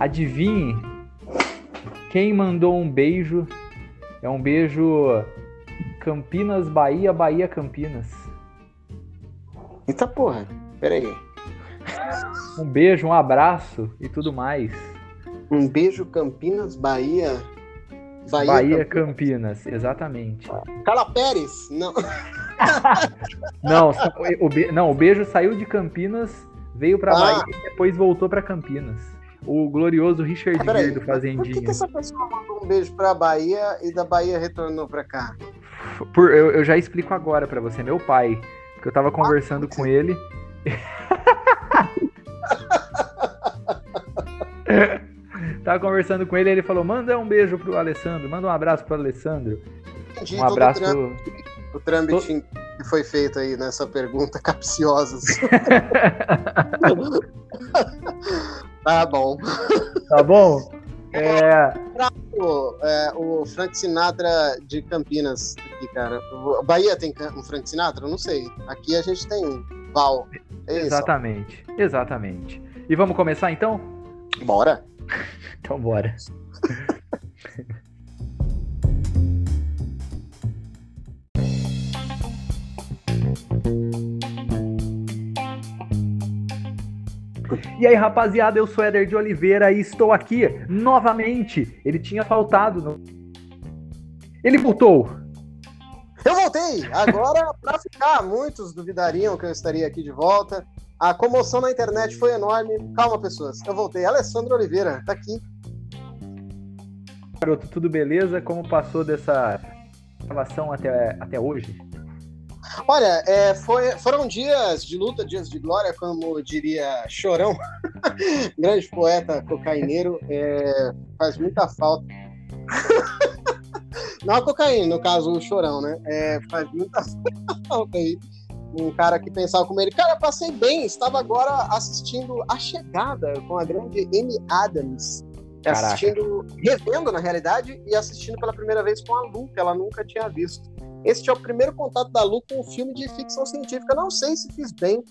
Adivinhe quem mandou um beijo? É um beijo Campinas, Bahia, Bahia, Campinas. Eita porra, peraí. Um beijo, um abraço e tudo mais. Um beijo, Campinas, Bahia. Bahia, Bahia Campinas. Campinas. exatamente. Carla Pérez? Não. não, o, be... não, o beijo saiu de Campinas, veio para ah. Bahia e depois voltou para Campinas. O glorioso Richard ah, Gere do Fazendinha. Por que, que, essa pessoa mandou um beijo pra Bahia e da Bahia retornou pra cá? Por, eu, eu já explico agora para você. Meu pai, que eu tava conversando ah, com ele. tava conversando com ele, ele falou: manda um beijo pro Alessandro, manda um abraço pro Alessandro. Entendi, um abraço. O trâmite que foi feito aí nessa pergunta capciosa. tá bom. Tá bom? É... é... o Frank Sinatra de Campinas aqui, cara. Bahia tem um Frank Sinatra? Não sei. Aqui a gente tem um Val. É exatamente, exatamente. E vamos começar então? Bora. então bora. E aí, rapaziada, eu sou Éder de Oliveira e estou aqui novamente. Ele tinha faltado. No... Ele voltou. Eu voltei! Agora, para ficar, muitos duvidariam que eu estaria aqui de volta. A comoção na internet foi enorme. Calma, pessoas. Eu voltei. Alessandro Oliveira, tá aqui. Garoto, tudo beleza? Como passou dessa gravação até, até hoje? Olha, é, foi, foram dias de luta, dias de glória, como diria Chorão, grande poeta cocaineiro, é, faz muita falta. Não a cocaína, no caso o Chorão, né? É, faz muita falta aí. Um cara que pensava como ele. Cara, passei bem, estava agora assistindo A Chegada com a grande Amy Adams. Caraca. Assistindo, revendo na realidade, e assistindo pela primeira vez com a Lu, que ela nunca tinha visto. Este é o primeiro contato da Lu com um filme de ficção científica. Não sei se fiz bem,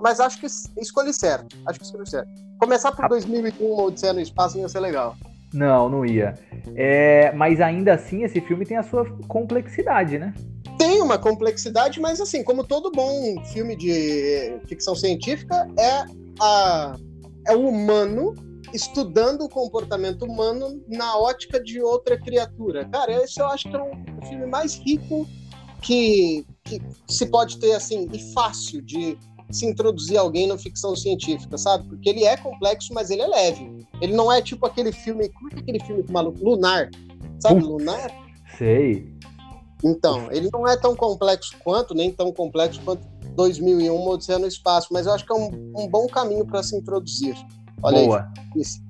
mas acho que escolhi certo. Acho que escolhi certo. Começar por 2001, uma Odisseia no Espaço, ia ser legal. Não, não ia. É, mas ainda assim, esse filme tem a sua complexidade, né? Tem uma complexidade, mas assim, como todo bom filme de ficção científica, é, a, é o humano estudando o comportamento humano na ótica de outra criatura. Cara, esse eu acho que é um filme mais rico que, que se pode ter, assim, e fácil de se introduzir alguém na ficção científica, sabe? Porque ele é complexo, mas ele é leve. Ele não é tipo aquele filme. Como é, é aquele filme maluco? Lunar. Sabe, Lunar? Sei. Então, ele não é tão complexo quanto, nem tão complexo quanto 2001, Odisseia no Espaço, mas eu acho que é um, um bom caminho para se introduzir. Olha Boa. Isso.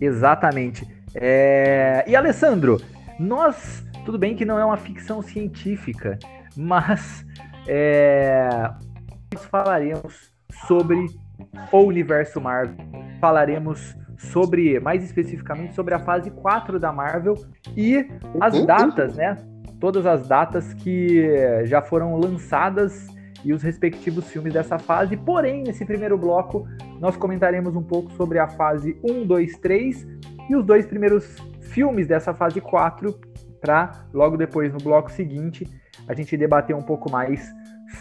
Exatamente. É... E Alessandro, nós, tudo bem que não é uma ficção científica, mas é... nós falaremos sobre o universo Marvel, falaremos sobre, mais especificamente, sobre a fase 4 da Marvel e as uhum. datas, né? Todas as datas que já foram lançadas e os respectivos filmes dessa fase. Porém, nesse primeiro bloco, nós comentaremos um pouco sobre a fase 1, 2, 3 e os dois primeiros filmes dessa fase 4, para logo depois, no bloco seguinte, a gente debater um pouco mais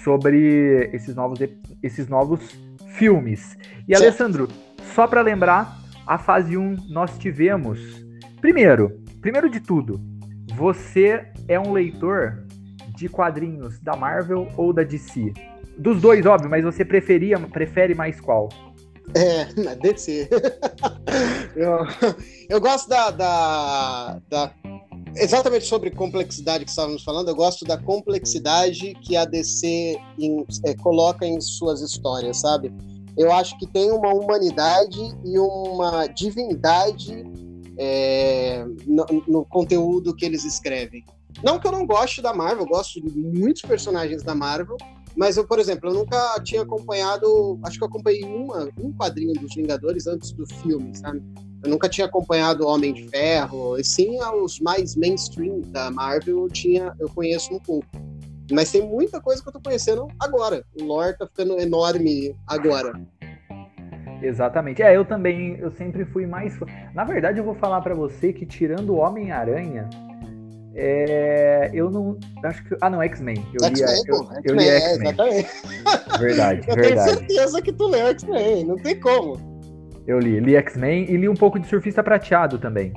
sobre esses novos, esses novos filmes. E, certo. Alessandro, só para lembrar, a fase 1 nós tivemos. Primeiro, primeiro de tudo, você é um leitor de quadrinhos da Marvel ou da DC? Dos dois, óbvio, mas você preferia, prefere mais qual? É, DC. eu, eu gosto da, da, da, Exatamente sobre complexidade que estávamos falando, eu gosto da complexidade que a DC em, é, coloca em suas histórias, sabe? Eu acho que tem uma humanidade e uma divindade é, no, no conteúdo que eles escrevem. Não que eu não goste da Marvel, eu gosto de muitos personagens da Marvel, mas eu, por exemplo, eu nunca tinha acompanhado, acho que eu acompanhei uma, um quadrinho dos Vingadores antes do filme, sabe? Eu nunca tinha acompanhado Homem de Ferro, e sim os mais mainstream da Marvel eu tinha, eu conheço um pouco. Mas tem muita coisa que eu tô conhecendo agora. O lore tá ficando enorme agora. Exatamente. É, eu também, eu sempre fui mais. Na verdade, eu vou falar para você que tirando o Homem-Aranha, é, eu não. Acho que. Ah, não, X-Men. Eu li, eu, eu li X-Men. É, exatamente. Verdade, eu verdade. tenho certeza que tu leu X-Men, não tem como. Eu li, li X-Men e li um pouco de Surfista Prateado também.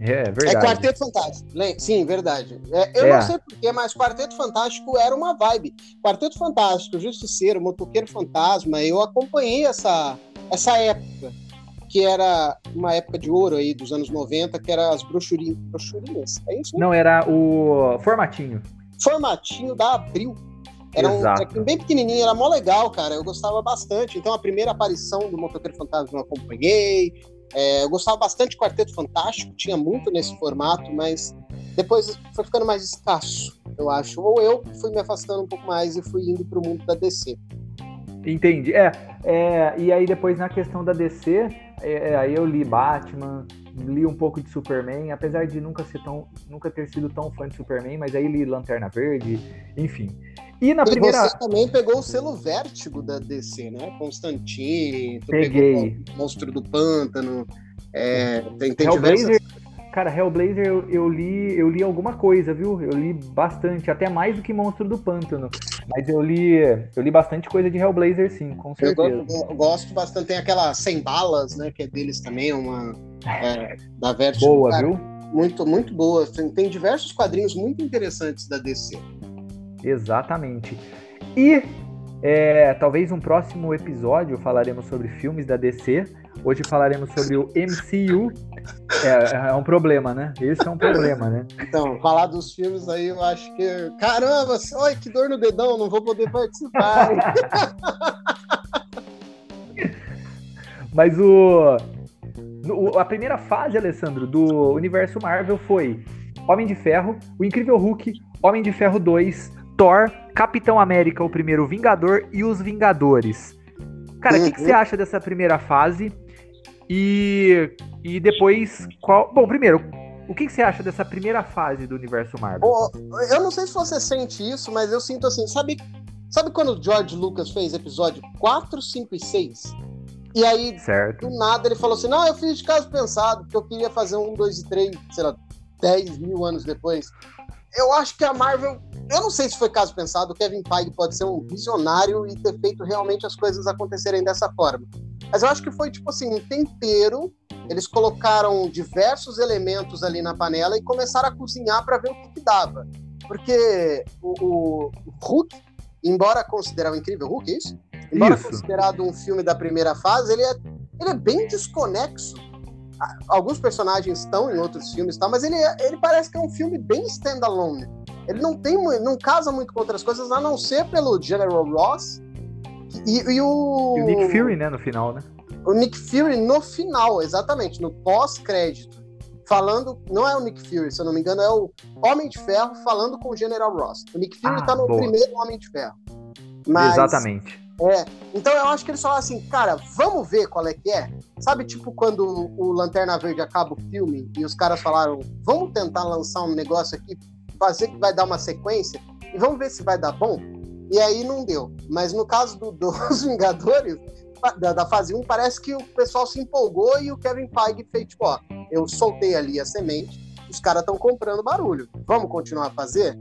É, é verdade. É Quarteto Fantástico. Sim, verdade. É, eu é. não sei porquê, mas Quarteto Fantástico era uma vibe. Quarteto Fantástico, Justiceiro, Motoqueiro Fantasma, eu acompanhei essa, essa época que era uma época de ouro aí dos anos 90, que era as brochurinhas. Brochurinhas, é isso? Não, era o formatinho. Formatinho da Abril. Era Exato. um bem pequenininho, era mó legal, cara. Eu gostava bastante. Então, a primeira aparição do Motoqueiro Fantasma eu acompanhei. É, eu gostava bastante de Quarteto Fantástico, tinha muito nesse formato, mas depois foi ficando mais escasso, eu acho. Ou eu fui me afastando um pouco mais e fui indo para o mundo da DC. Entendi. É, é, e aí depois na questão da DC, é, é, aí eu li Batman, li um pouco de Superman, apesar de nunca ser tão, nunca ter sido tão fã de Superman, mas aí li Lanterna Verde, enfim. E na e primeira. Você também pegou o selo vértigo da DC, né? Constantine, Peguei. Monstro do Pântano. É, tem, tem diversas... Cara, Hellblazer eu, eu, li, eu li alguma coisa, viu? Eu li bastante, até mais do que Monstro do Pântano. Mas eu li, eu li bastante coisa de Hellblazer, sim, com certeza. Eu gosto, eu gosto bastante. Tem aquela Sem Balas, né? Que é deles também, uma é, da Vertigo. Boa, cara, viu? Muito, muito boa. Tem, tem diversos quadrinhos muito interessantes da DC. Exatamente. E é, talvez um próximo episódio falaremos sobre filmes da DC. Hoje falaremos sobre o MCU. É, é, um problema, né? Esse é um problema, né? Então, falar dos filmes aí, eu acho que. Caramba, oi, que dor no dedão, não vou poder participar. Mas o, no, a primeira fase, Alessandro, do universo Marvel foi Homem de Ferro, O Incrível Hulk, Homem de Ferro 2, Thor, Capitão América, o primeiro Vingador e os Vingadores. Cara, o uhum. que, que, você acha dessa primeira fase? E, e depois, qual. Bom, primeiro, o que, que, você acha dessa primeira fase do universo Marvel? Oh, eu não sei se você sente isso, mas eu sinto assim, sabe, sabe quando o George Lucas fez episódio 4, 5 e 6? E aí, certo. do nada, ele falou assim: não, eu fiz de caso pensado, porque eu queria fazer um, dois e três, sei lá, 10 mil anos depois. Eu acho que a Marvel eu não sei se foi caso pensado, o Kevin Feige pode ser um visionário e ter feito realmente as coisas acontecerem dessa forma. Mas eu acho que foi tipo assim, um tempero. Eles colocaram diversos elementos ali na panela e começaram a cozinhar para ver o que, que, dava. Porque o, o, Hulk, embora considerado um incrível Hulk, é isso? Embora isso. considerado um filme da primeira fase, ele é, ele é bem desconexo. Alguns personagens estão em outros filmes, tá? mas ele, é, ele parece que é um filme bem standalone ele não tem não casa muito com outras coisas, a não ser pelo General Ross e, e o. E o Nick Fury, né, no final, né? O Nick Fury no final, exatamente, no pós-crédito. Falando, não é o Nick Fury, se eu não me engano, é o Homem de Ferro falando com o General Ross. O Nick Fury ah, tá no boa. primeiro Homem de Ferro. Mas, Exatamente. É, então eu acho que eles falaram assim, cara, vamos ver qual é que é. Sabe, tipo, quando o Lanterna Verde acaba o filme e os caras falaram, vamos tentar lançar um negócio aqui fazer que vai dar uma sequência e vamos ver se vai dar bom. E aí não deu. Mas no caso do, dos Vingadores, da, da, fase 1, parece que o pessoal se empolgou e o Kevin Feige fez, tipo, ó, eu soltei ali a semente, os caras estão comprando barulho. Vamos continuar a fazer?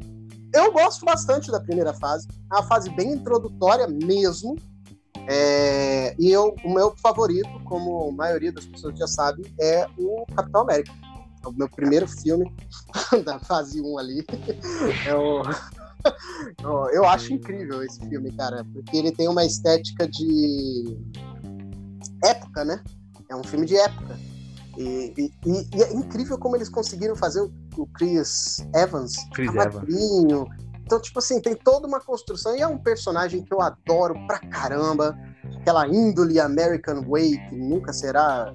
Eu gosto bastante da primeira fase, é uma fase bem introdutória mesmo. É, e eu, o meu favorito, como a maioria das pessoas já sabe, é o Capitão América o meu primeiro filme da fase 1 ali. É o... Eu acho incrível esse filme, cara, porque ele tem uma estética de época, né? É um filme de época. E, e, e é incrível como eles conseguiram fazer o, Chris Evans, Chris Evans. Então, tipo assim, tem toda uma construção e é um personagem que eu adoro pra caramba. Aquela índole American Way que nunca será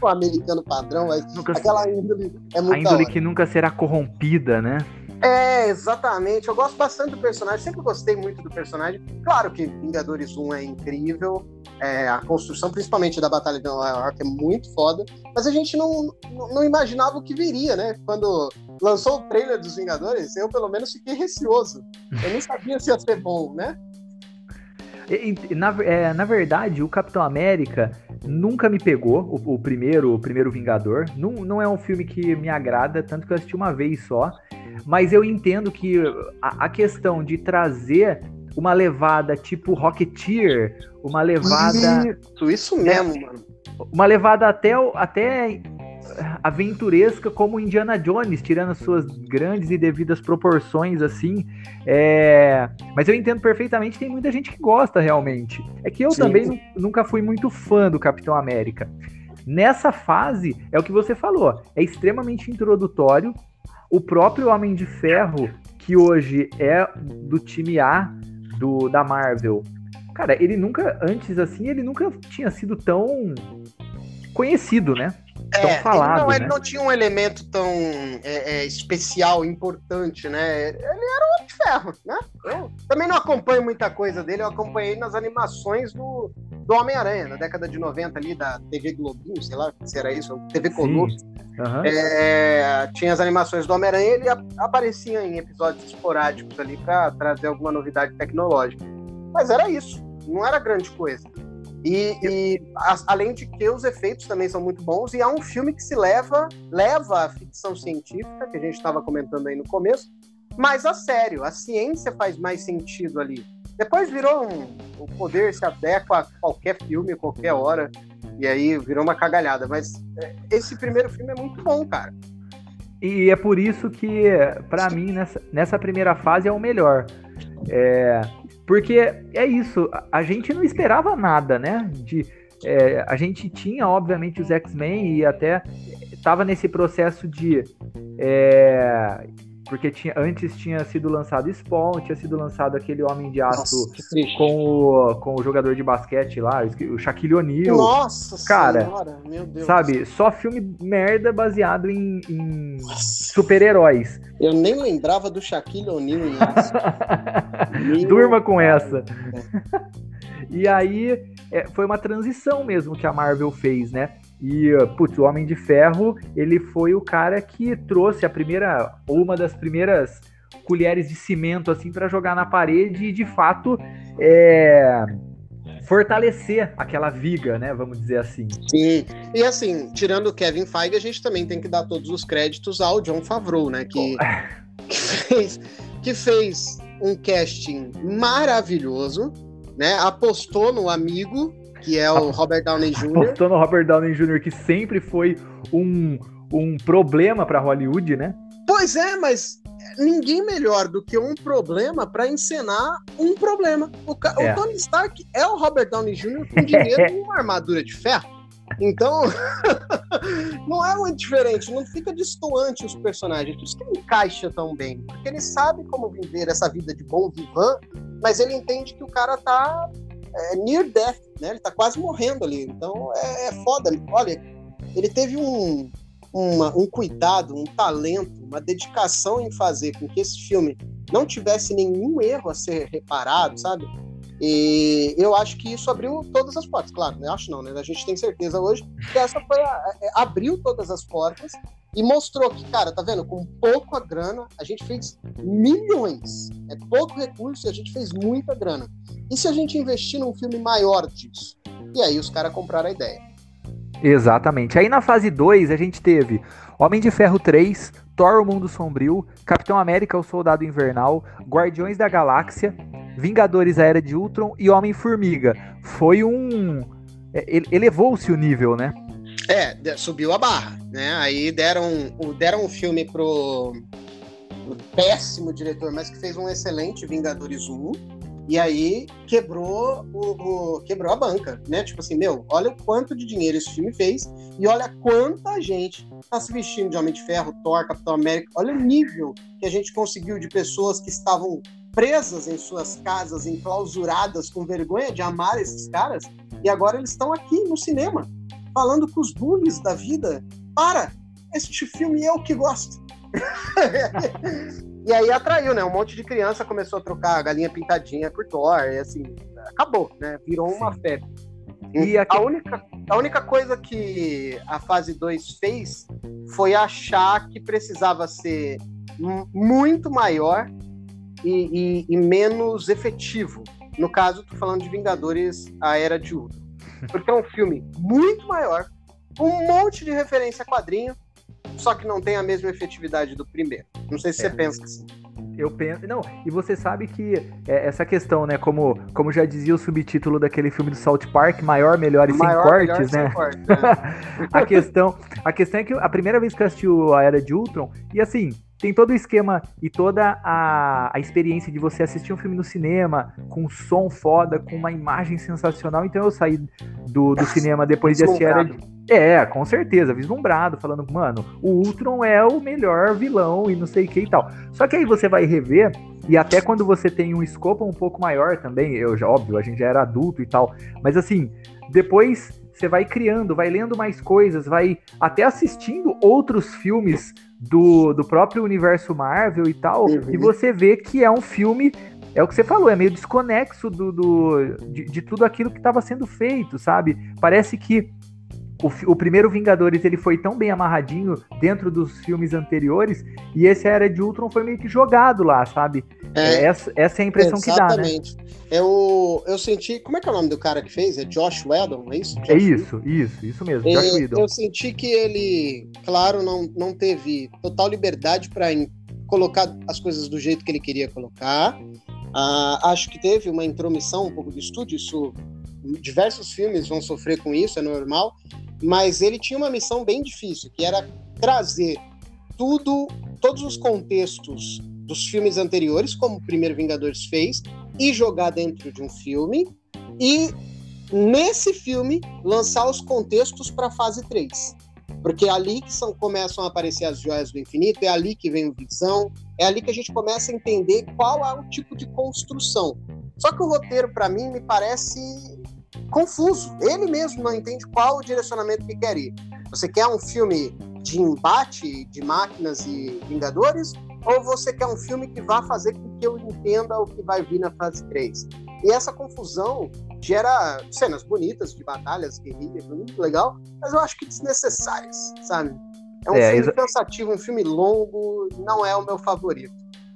o americano padrão, mas nunca aquela índole é muito A índole que nunca será corrompida, né? É, exatamente. Eu gosto bastante do personagem, sempre gostei muito do personagem. Claro que Vingadores 1 é incrível, é, a construção, principalmente da Batalha de Nova York, é muito foda, mas a gente não, não imaginava o que viria, né? Quando lançou o trailer dos Vingadores, eu pelo menos fiquei receoso. Eu não sabia se ia ser bom, né? Na, é, na verdade, o Capitão América nunca me pegou, o, o, primeiro o primeiro Vingador. Não, não é um filme que me agrada, tanto que eu assisti uma vez só. Mas eu entendo que a, a questão de trazer uma levada tipo Rocketeer, uma levada. Isso, isso mesmo, mano. Uma levada até, até aventuresca como Indiana Jones, tirando suas grandes e devidas proporções, assim. É... Mas eu entendo perfeitamente, tem muita gente que gosta realmente. É que eu Sim. também nunca fui muito fã do Capitão América. Nessa fase, é o que você falou, é extremamente introdutório. O próprio Homem de Ferro, que hoje é do time A do, da Marvel, cara, ele nunca, antes assim, ele nunca tinha sido tão conhecido, né? Tão é, falado. Ele não, né? ele não tinha um elemento tão é, é, especial, importante, né? Ele era o Homem de Ferro, né? Eu também não acompanho muita coisa dele, eu acompanhei nas animações do, do Homem-Aranha, na década de 90 ali, da TV Globinho, sei lá se era isso, TV Colosso. Uhum. É, tinha as animações do Homem-Aranha, ele aparecia em episódios esporádicos ali para trazer alguma novidade tecnológica. Mas era isso, não era grande coisa. E, e a, além de que os efeitos também são muito bons, e há um filme que se leva, leva a ficção científica, que a gente estava comentando aí no começo, mas a sério, a ciência faz mais sentido ali. Depois virou um, poder se adequa a qualquer filme, qualquer hora, e aí virou uma cagalhada. Mas é, esse primeiro filme é muito bom, cara. E é por isso que, para mim, nessa, nessa primeira fase é o melhor. É, porque é isso, a gente não esperava nada, né? De, é, a gente tinha, obviamente, os X-Men e até estava nesse processo de. É, porque tinha, antes tinha sido lançado Spawn, tinha sido lançado aquele Homem de Aço Nossa, com, o, com o jogador de basquete lá, o Shaquille O'Neal. Nossa Cara, senhora, meu Deus. Sabe, só filme merda baseado em, em super-heróis. Eu nem lembrava do Shaquille O'Neal em Aço. Durma com essa. e aí, é, foi uma transição mesmo que a Marvel fez, né? E, putz, o Homem de Ferro, ele foi o cara que trouxe a primeira, ou uma das primeiras colheres de cimento, assim, para jogar na parede e, de fato, é, fortalecer aquela viga, né? Vamos dizer assim. Sim. E, assim, tirando o Kevin Feige, a gente também tem que dar todos os créditos ao John Favreau, né? Que, que, fez, que fez um casting maravilhoso, né? Apostou no amigo que é o Robert Downey Jr. Apostou no Robert Downey Jr., que sempre foi um, um problema para Hollywood, né? Pois é, mas ninguém melhor do que um problema para encenar um problema. O, é. o, Tony Stark é o Robert Downey Jr. com dinheiro e uma armadura de ferro. Então, não é muito diferente, não fica distoante os personagens, por isso que encaixa tão bem, porque ele sabe como viver essa vida de bom vivan, mas ele entende que o cara tá é, near death, né? Ele tá quase morrendo ali. Então é, é foda. Olha, ele teve um, uma, um cuidado, um talento, uma dedicação em fazer com que esse filme não tivesse nenhum erro a ser reparado, sabe? E eu acho que isso abriu todas as portas, claro, né? Acho não, né? A gente tem certeza hoje que essa foi a, é, abriu todas as portas e mostrou que, cara, tá vendo? Com pouca grana, a gente fez milhões. É pouco recurso e a gente fez muita grana. E se a gente investir num filme maior disso? E aí os caras compraram a ideia. Exatamente. Aí na fase 2 a gente teve Homem de Ferro 3, Thor o Mundo Sombrio, Capitão América o Soldado Invernal, Guardiões da Galáxia, Vingadores A Era de Ultron e Homem-Formiga. Foi um. É, elevou-se o nível, né? É, subiu a barra, né? Aí deram, deram um filme pro, pro péssimo diretor, mas que fez um excelente Vingadores 1. E aí quebrou o, o, quebrou a banca, né? Tipo assim, meu, olha o quanto de dinheiro esse filme fez e olha quanta gente tá se vestindo de Homem de Ferro, Thor, Capitão América. Olha o nível que a gente conseguiu de pessoas que estavam presas em suas casas, enclausuradas, com vergonha de amar esses caras, e agora eles estão aqui no cinema, falando com os bullies da vida. Para! Este filme é o que gosto. e aí atraiu, né? Um monte de criança começou a trocar a galinha pintadinha por Thor, e assim, acabou, né? Virou uma febre. E a, a, única, a única coisa que a fase 2 fez foi achar que precisava ser muito maior e, e, e menos efetivo. No caso, tô falando de Vingadores, a Era de Ultron. Porque é um filme muito maior, um monte de referência a quadrinho, só que não tem a mesma efetividade do primeiro. Não sei se é. você pensa assim. Eu penso. Não, e você sabe que é, essa questão, né? Como, como já dizia o subtítulo daquele filme do South Park, maior, melhor e maior, sem cortes, né? Sem corte, né? a, questão, a questão é que a primeira vez que eu assisti a Era de Ultron, e assim, tem todo o esquema e toda a, a experiência de você assistir um filme no cinema, com som foda, com uma imagem sensacional. Então eu saí do, do cinema depois de assistir Era é, com certeza, vislumbrado, falando, mano, o Ultron é o melhor vilão e não sei o que e tal. Só que aí você vai rever, e até quando você tem um escopo um pouco maior também, eu já, óbvio, a gente já era adulto e tal, mas assim, depois você vai criando, vai lendo mais coisas, vai até assistindo outros filmes do, do próprio universo Marvel e tal, uhum. e você vê que é um filme é o que você falou, é meio desconexo do, do de, de tudo aquilo que estava sendo feito, sabe? Parece que o, o, primeiro Vingadores ele foi tão bem amarradinho dentro dos filmes anteriores e esse Era de Ultron foi meio que jogado lá, sabe? É, é essa, essa, é a impressão exatamente. que dá, né? Eu, eu senti. Como é que é o nome do cara que fez? É Josh Whedon, é isso? Josh é isso, Whedon? isso, isso mesmo. É, Josh Whedon. Eu senti que ele, claro, não, não teve total liberdade para colocar as coisas do jeito que ele queria colocar. Uh, acho que teve uma intromissão um pouco do estúdio, isso diversos filmes vão sofrer com isso, é normal, mas ele tinha uma missão bem difícil, que era trazer tudo, todos os contextos dos filmes anteriores, como o primeiro Vingadores fez, e jogar dentro de um filme, e nesse filme lançar os contextos para a fase 3. Porque é ali que são, começam a aparecer as joias do infinito, é ali que vem o Visão, é ali que a gente começa a entender qual é o tipo de construção. Só que o roteiro, para mim, me parece confuso. Ele mesmo não entende qual o direcionamento que quer ir. Você quer um filme de embate de máquinas e Vingadores? Ou você quer um filme que vá fazer com que eu entenda o que vai vir na fase 3? E essa confusão gera cenas bonitas de batalhas, guerrilhas, muito legal, mas eu acho que desnecessárias, sabe? É um é, filme cansativo, um filme longo, não é o meu favorito.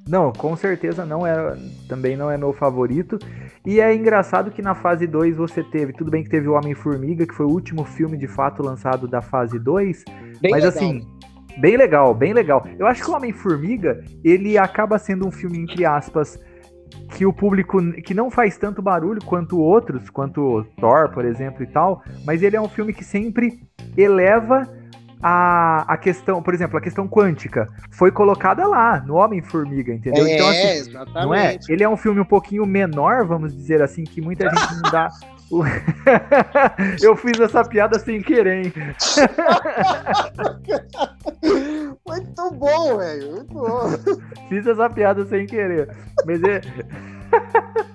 Não, com certeza não é, também não é meu favorito. E é engraçado que na fase 2 você teve, tudo bem que teve o Homem-Formiga, que foi o último filme de fato lançado da fase 2, bem mas legal. assim, bem legal, bem legal. Eu acho que o Homem-Formiga, ele acaba sendo um filme entre aspas que o público que não faz tanto barulho quanto outros, quanto Thor, por exemplo e tal, mas ele é um filme que sempre eleva a, a questão, por exemplo, a questão quântica foi colocada lá, no Homem-Formiga, entendeu? É, então, assim, exatamente. Não é? Ele é um filme um pouquinho menor, vamos dizer assim, que muita gente não dá. Eu fiz essa piada sem querer, hein? Muito bom, velho. Muito bom. Fiz essa piada sem querer. Mas é.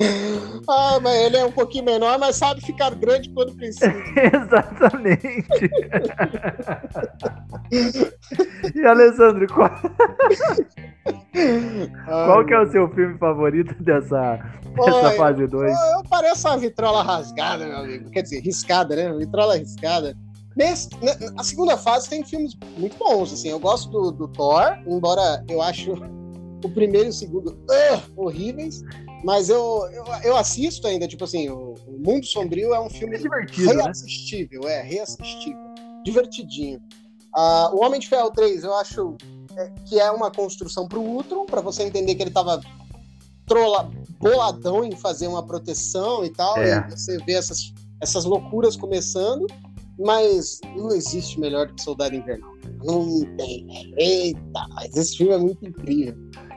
Ah, mas ele é um pouquinho menor, mas sabe ficar grande quando precisa. Exatamente. e Alessandro, qual... qual que é o seu filme favorito dessa, dessa fase 2? Eu, eu pareço uma vitrola rasgada, meu amigo. Quer dizer, riscada, né? Vitrola riscada. Nesse, a segunda fase tem filmes muito bons, assim. Eu gosto do, do Thor, embora eu acho o primeiro e o segundo uh, horríveis. Mas eu, eu, eu, assisto ainda, tipo assim, o, o Mundo Sombrio é um filme é divertido, né? reassistível, né? é, reassistível, divertidinho. Uh, o Homem de Ferro 3, eu acho é, que é uma construção pro Ultron, para você entender que ele tava trola, boladão em fazer uma proteção e tal, é. e você vê essas, essas loucuras começando, mas não existe melhor do que Soldado Invernal. Não tem, Eita, mas esse filme é muito incrível.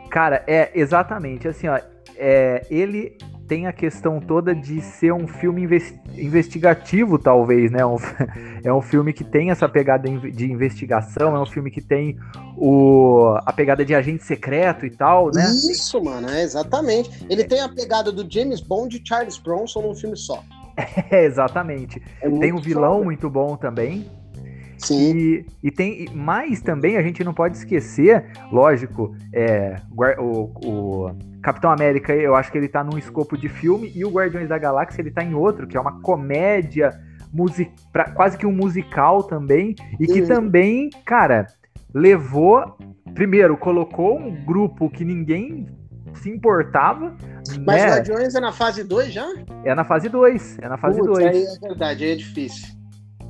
Cara, é exatamente assim, ó é, ele tem a questão toda de ser um filme investigativo, talvez, né? É um filme que tem essa pegada de investigação, é um filme que tem o, a pegada de agente secreto e tal, né? Isso, mano, é exatamente. Ele tem a pegada do James Bond e Charles Bronson num filme só. É, exatamente. É tem um vilão muito bom também. Sim. E, e tem mais também, a gente não pode esquecer, lógico, é, o, o Capitão América, eu acho que ele tá num escopo de filme, e o Guardiões da Galáxia, ele tá em outro, que é uma comédia, music, pra, quase que um musical também, e que uhum. também, cara, levou. Primeiro, colocou um grupo que ninguém se importava. Mas né? Guardiões é na fase 2 já? É na fase 2. É na fase 2. Aí é verdade, aí é difícil.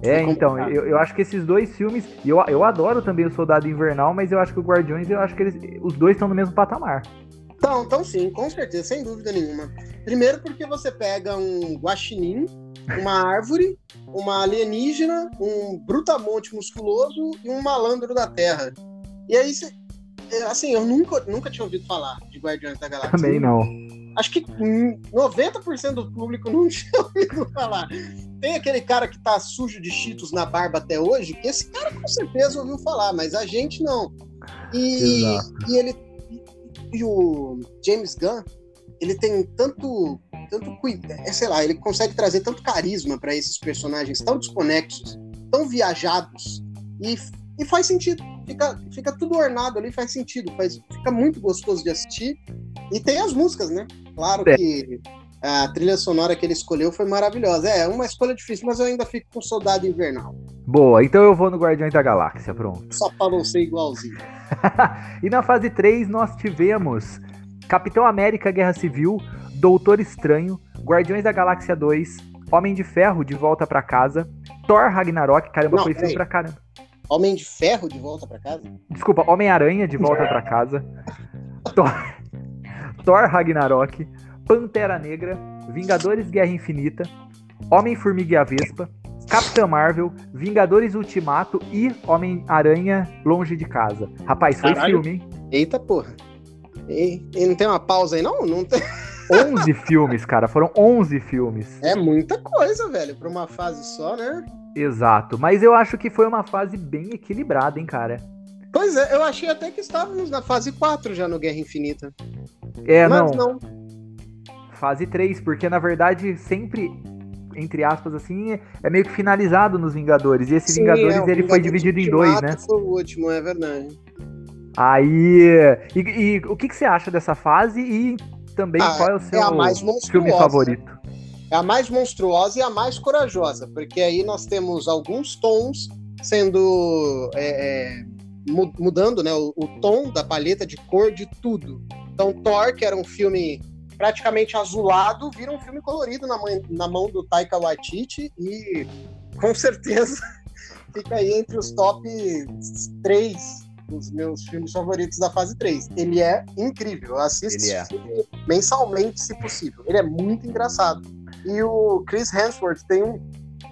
É, então, eu, eu acho que esses dois filmes. Eu, eu adoro também o Soldado Invernal, mas eu acho que o Guardiões, eu acho que eles, os dois estão no mesmo patamar. Então, então sim, com certeza, sem dúvida nenhuma. Primeiro porque você pega um guaxinim, uma árvore, uma alienígena, um brutamonte musculoso e um malandro da Terra. E aí, assim, eu nunca, nunca tinha ouvido falar de Guardiões da Galáxia. Também não. Acho que 90% do público não tinha ouvido falar. Tem aquele cara que tá sujo de cheetos na barba até hoje, que esse cara com certeza ouviu falar, mas a gente não. E, e ele e o James Gunn, ele tem tanto, tanto é, sei lá, ele consegue trazer tanto carisma para esses personagens tão desconexos, tão viajados, e, e faz sentido. Fica, fica tudo ornado ali, faz sentido, faz, fica muito gostoso de assistir. E tem as músicas, né? Claro que a trilha sonora que ele escolheu foi maravilhosa. É, uma escolha difícil, mas eu ainda fico com Soldado Invernal. Boa, então eu vou no Guardiões da Galáxia, pronto. Só para não ser igualzinho. e na fase 3 nós tivemos Capitão América Guerra Civil, Doutor Estranho, Guardiões da Galáxia 2, Homem de Ferro de volta para casa, Thor Ragnarok, caramba, não, foi filme pra caramba. Homem de Ferro de volta para casa? Desculpa, Homem-Aranha de volta para casa. Thor... Thor Ragnarok, Pantera Negra, Vingadores Guerra Infinita, Homem-Formiga e a Vespa, Capitã Marvel, Vingadores Ultimato e Homem-Aranha Longe de Casa. Rapaz, foi Caralho. filme, hein? Eita porra. E, e, não tem uma pausa aí, não? Não tem. 11 filmes, cara. Foram 11 filmes. É muita coisa, velho, pra uma fase só, né? Exato. Mas eu acho que foi uma fase bem equilibrada, hein, cara. Pois é, eu achei até que estávamos na fase 4 já no Guerra Infinita. É, Mas não. não fase 3, porque na verdade sempre entre aspas assim, é meio que finalizado nos Vingadores. E esse Sim, Vingadores é, ele foi dividido em dois, né? Foi o último, é verdade. Aí, e, e o que, que, você acha dessa fase e também ah, qual é o seu é filme favorito? É a mais monstruosa e a mais corajosa, porque aí nós temos alguns tons sendo é, é, mudando, né, o, o tom da paleta de cor de tudo. Então, Thor, que era um filme praticamente azulado, vira um filme colorido na, mãe, na mão do Taika Waititi e com certeza fica aí entre os top 3 dos meus filmes favoritos da fase 3. Ele é incrível, eu assisto é. mensalmente, se possível. Ele é muito engraçado. E o Chris Hemsworth tem um,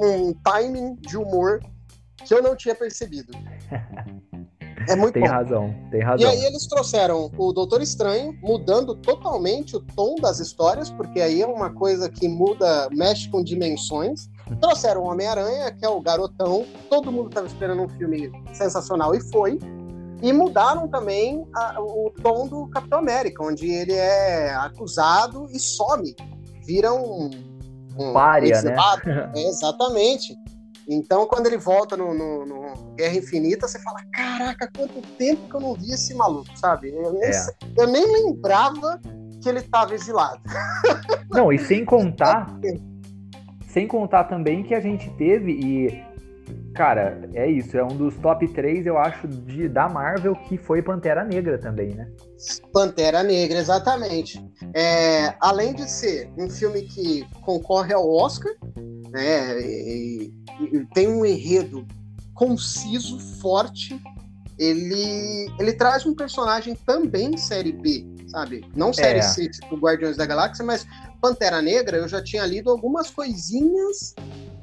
um timing de humor que eu não tinha percebido. É muito tem bom. razão, tem razão. E aí eles trouxeram o Doutor Estranho, mudando totalmente o tom das histórias, porque aí é uma coisa que muda, mexe com dimensões. Trouxeram o Homem-Aranha, que é o garotão. Todo mundo estava esperando um filme sensacional e foi. E mudaram também a, o tom do Capitão América, onde ele é acusado e some. Vira um. um Pária, né? É, exatamente. Então, quando ele volta no, no, no, Guerra Infinita, você fala: Caraca, quanto tempo que eu não vi esse maluco, sabe? Eu nem, é. eu nem lembrava que ele estava exilado. Não, e sem contar. sem contar também que a gente teve, e Cara, é isso. É um dos top 3, eu acho, de, da Marvel, que foi Pantera Negra também, né? Pantera Negra, exatamente. É, além de ser um filme que concorre ao Oscar, né, e, e tem um enredo conciso, forte, ele, ele traz um personagem também série B, sabe? Não série é. C, tipo Guardiões da Galáxia, mas Pantera Negra, eu já tinha lido algumas coisinhas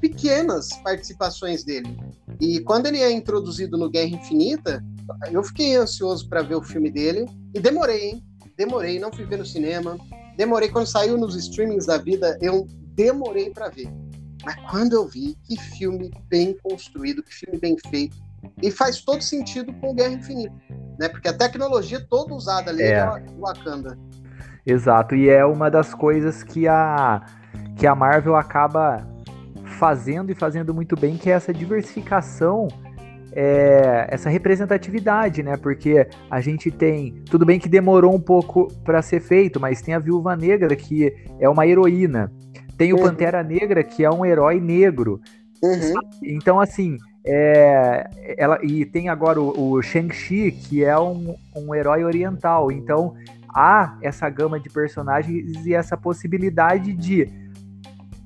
pequenas participações dele. E quando ele é introduzido no Guerra Infinita, eu fiquei ansioso para ver o filme dele e demorei, hein? Demorei, não fui ver no cinema. Demorei quando saiu nos streamings da vida, eu demorei para ver. Mas quando eu vi, que filme bem construído, que filme bem feito. E faz todo sentido com o Guerra Infinita, né? Porque a tecnologia toda usada ali é, é Wakanda. Exato, e é uma das coisas que a que a Marvel acaba fazendo e fazendo muito bem, que é essa diversificação, é, essa representatividade, né? Porque a gente tem, tudo bem que demorou um pouco para ser feito, mas tem a Viúva Negra que é uma heroína, tem o uhum. Pantera Negra que é um herói negro. Uhum. Então assim, é, ela e tem agora o, o Shang-Chi que é um, um herói oriental. Então há essa gama de personagens e essa possibilidade de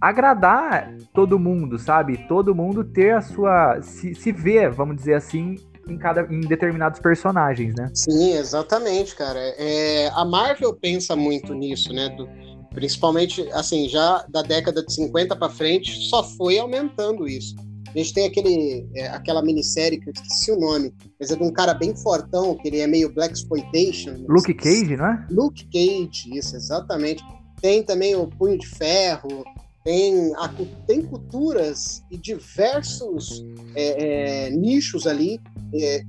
agradar todo mundo, sabe? Todo mundo ter a sua. se, se ver, vamos dizer assim, em, cada, em determinados personagens, né? Sim, exatamente, cara. É, a Marvel pensa muito nisso, né? Do, principalmente, assim, já da década de 50 para frente, só foi aumentando isso. A gente tem aquele, é, aquela minissérie que eu esqueci o nome, mas é de um cara bem fortão, que ele é meio Black Exploitation. Luke Cage, não é? Luke Cage, isso, exatamente. Tem também o Punho de Ferro, tem, a, tem culturas e diversos é, é, nichos ali é,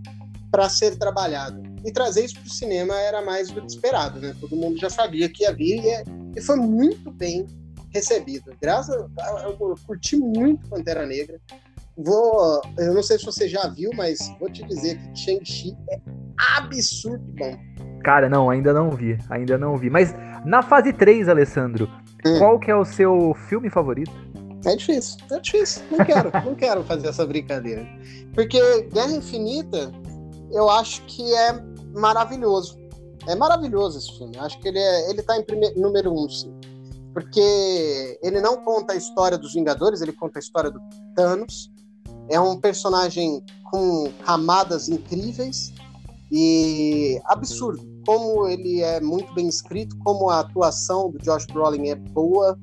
para ser trabalhado. E trazer isso para o cinema era mais do que esperado, né? Todo mundo já sabia que havia e, é, e foi muito bem recebido. Graças a, eu curti muito Pantera Negra. Vou, eu não sei se você já viu, mas vou te dizer que Shang-Chi é absurdo bom. Cara, não, ainda não vi, ainda não vi. Mas na fase 3, Alessandro, hum. qual que é o seu filme favorito? É difícil, é difícil. Não quero, não quero fazer essa brincadeira. Porque Guerra Infinita, eu acho que é maravilhoso. É maravilhoso esse filme. Eu acho que ele, é, ele tá em primeiro, número um, sim. Porque ele não conta a história dos Vingadores, ele conta a história do Thanos. É um personagem com camadas incríveis e absurdo. Como ele é muito bem escrito, como a atuação do Josh Brolin é boa,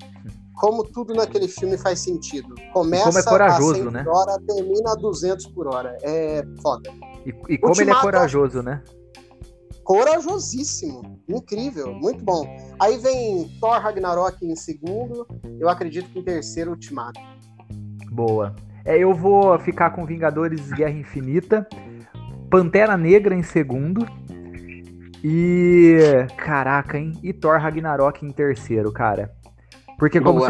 como tudo naquele filme faz sentido. Começa como é corajoso, a 100 né? por hora, termina a 200 por hora. É foda. E, e como ele é corajoso, né? Corajosíssimo. Incrível. Muito bom. Aí vem Thor Ragnarok em segundo. Eu acredito que em terceiro, Ultimato. Boa. É, eu vou ficar com Vingadores Guerra Infinita. Pantera Negra em segundo. E. Caraca, hein? E Thor Ragnarok em terceiro, cara. Porque como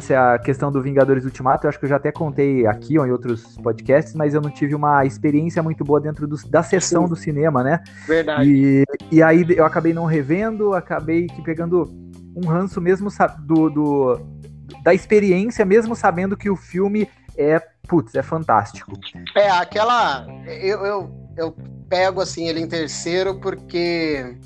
se, a questão do Vingadores Ultimato, eu acho que eu já até contei aqui ou em outros podcasts, mas eu não tive uma experiência muito boa dentro do, da sessão Sim. do cinema, né? Verdade. E, e aí eu acabei não revendo, acabei que pegando um ranço mesmo do, do, da experiência, mesmo sabendo que o filme é, putz, é fantástico. É, aquela. Eu, eu, eu pego assim ele em terceiro porque.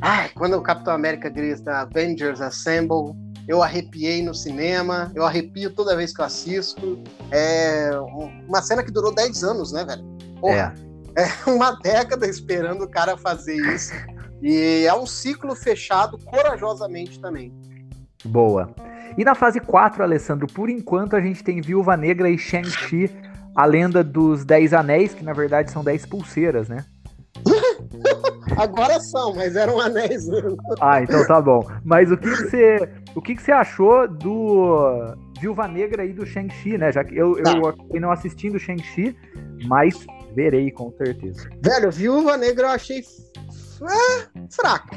Ai, quando o Capitão América grita Avengers Assemble eu arrepiei no cinema, eu arrepio toda vez que eu assisto. É uma cena que durou 10 anos, né, velho? Porra, é. é uma década esperando o cara fazer isso. E é um ciclo fechado corajosamente também. Boa. E na fase 4, Alessandro, por enquanto a gente tem Viúva Negra e Shang-Chi, a lenda dos 10 anéis, que na verdade são 10 pulseiras, né? Agora são, mas eram anéis. Ah, então tá bom. Mas o que você, o que você achou do Viúva Negra e do Shang-Chi, né? Já que eu, tá. eu acabei não assistindo Shang-Chi, mas verei com certeza. Velho, Viúva Negra eu achei é, fraco.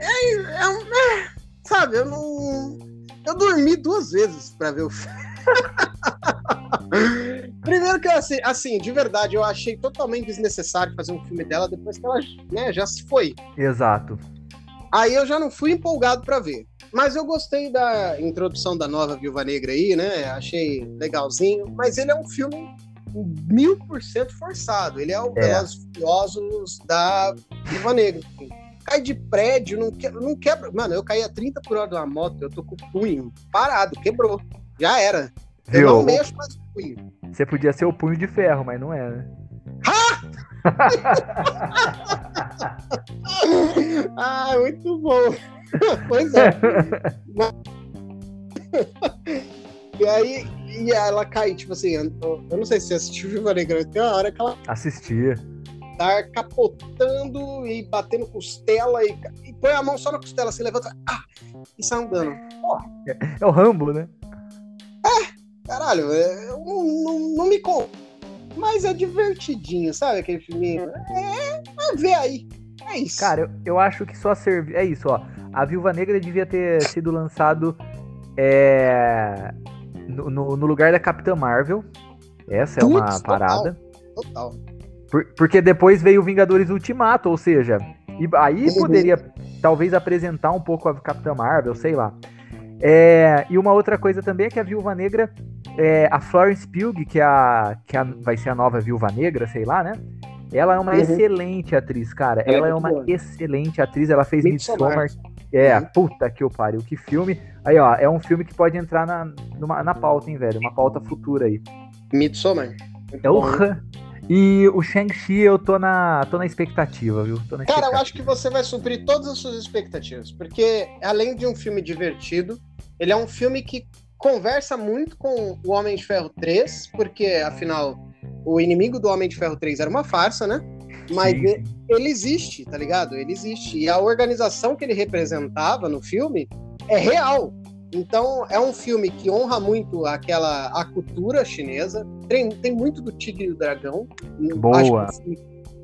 É, é, é, sabe, eu não. Eu dormi duas vezes pra ver o filme. Primeiro que assim, assim, de verdade, eu achei totalmente desnecessário fazer um filme dela depois que ela né, já se foi. Exato. Aí eu já não fui empolgado para ver. Mas eu gostei da introdução da nova Viúva Negra aí, né? Achei legalzinho. Mas ele é um filme mil por cento forçado. Ele é o é. Furiosos da Viúva Negra. Cai de prédio, não, que, não quebra. Mano, eu caí a 30 por hora de uma moto, eu tô com o punho parado, quebrou. Já era. Viu? Eu não mexo mais o punho. Você podia ser o punho de ferro, mas não é, né? ah, muito bom. pois é. e aí, e ela cai, tipo assim, eu, não sei se você assistiu Viva Negra, tem uma hora que ela. Assistia. Tá capotando e batendo costela e, e põe a mão só na costela, se levanta ah, e sai andando. É, é o Rambo, né? É, caralho, é, eu não, não, não me conta. Mas é divertidinho, sabe? Aquele filminho. É, é ver aí. É isso. Cara, eu, eu acho que só serve. É isso, ó. A Viúva Negra devia ter sido lançado é, no, no, no, lugar da Capitã Marvel. Essa é uma total, parada. Total. Por, porque depois veio o Vingadores Ultimato, ou seja, e aí uhum. poderia talvez apresentar um pouco a Capitã Marvel, sei lá. É, e uma outra coisa também é que a Viúva Negra, é, a Florence Pugh, que, é a, que é a, vai ser a nova Viúva Negra, sei lá, né? Ela é uma uhum. excelente atriz, cara. Ela, ela é, é uma boa. excelente atriz. Ela fez Midsommar. Midsommar. É, uhum. puta que eu pariu, que filme. Aí, ó, é um filme que pode entrar na, numa, na pauta, hein, velho? Uma pauta futura aí. Midsommar. É o E o Shang-Chi eu tô na, tô na expectativa, viu? Na expectativa. Cara, eu acho que você vai suprir todas as suas expectativas, porque além de um filme divertido, ele é um filme que conversa muito com o Homem de Ferro 3, porque afinal o inimigo do Homem de Ferro 3 era uma farsa, né? Mas ele, ele existe, tá ligado? Ele existe. E a organização que ele representava no filme é real. Então, é um filme que honra muito aquela a cultura chinesa. Tem, tem muito do Tigre e o Dragão. Boa. Acho que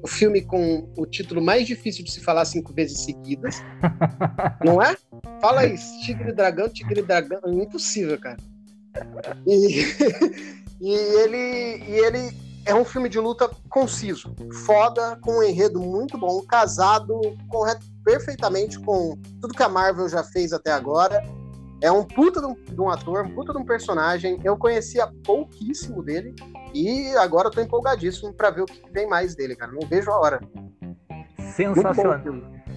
o filme com o título mais difícil de se falar cinco vezes seguidas. não é? Fala isso. Tigre e Dragão, Tigre e Dragão. É impossível, cara. E, e, ele, e ele é um filme de luta conciso, foda, com um enredo muito bom, casado correto, perfeitamente com tudo que a Marvel já fez até agora é um puta de um, de um, ator, um puta de um personagem. Eu conhecia pouquíssimo dele e agora eu tô empolgadíssimo para ver o que vem mais dele, cara. Não vejo a hora. Sensacional.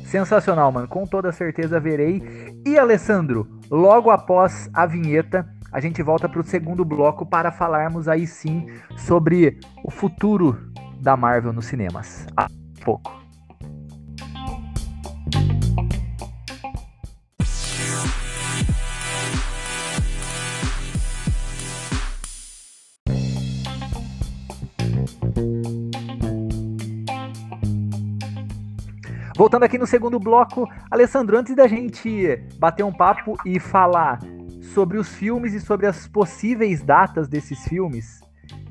Sensacional, mano. Com toda certeza verei. E Alessandro, logo após a vinheta, a gente volta para o segundo bloco para falarmos aí sim sobre o futuro da Marvel nos cinemas. Há pouco. Voltando aqui no segundo bloco, Alessandro, antes da gente bater um papo e falar sobre os filmes e sobre as possíveis datas desses filmes,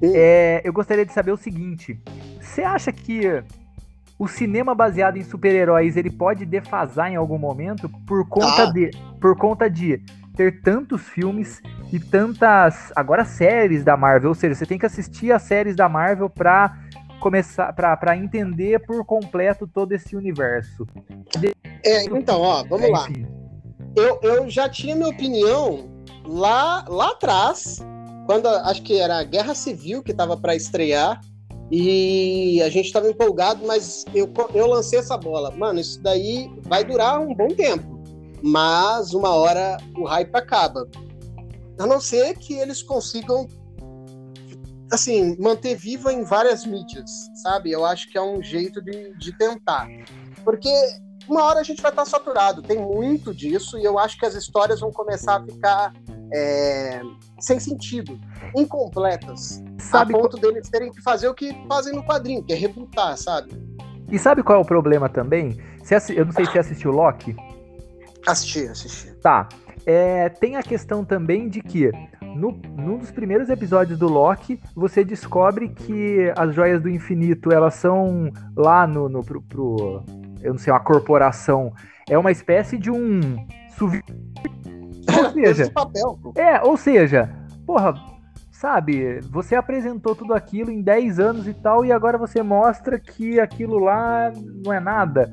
é, eu gostaria de saber o seguinte: você acha que o cinema baseado em super-heróis ele pode defasar em algum momento por conta ah. de por conta de ter tantos filmes e tantas agora séries da Marvel, ou seja, você tem que assistir as séries da Marvel para começar para entender por completo todo esse universo. É, então, ó, vamos é, lá. Eu, eu já tinha minha opinião lá, lá atrás, quando acho que era a Guerra Civil que estava para estrear, e a gente estava empolgado, mas eu, eu lancei essa bola. Mano, isso daí vai durar um bom tempo, mas uma hora o hype acaba. A não ser que eles consigam assim, manter viva em várias mídias, sabe? Eu acho que é um jeito de, de tentar. Porque uma hora a gente vai estar saturado, tem muito disso, e eu acho que as histórias vão começar a ficar é, sem sentido, incompletas, sabe a ponto qual... deles terem que fazer o que fazem no quadrinho, que é rebutar, sabe? E sabe qual é o problema também? Assi... Eu não sei se você assistiu Loki. Assisti, assisti. Tá. É, tem a questão também de que no, num dos primeiros episódios do Loki, você descobre que as joias do infinito, elas são lá no, no pro, pro, eu não sei, uma corporação, é uma espécie de um ou seja, papel, é, ou seja, porra, sabe, você apresentou tudo aquilo em 10 anos e tal, e agora você mostra que aquilo lá não é nada.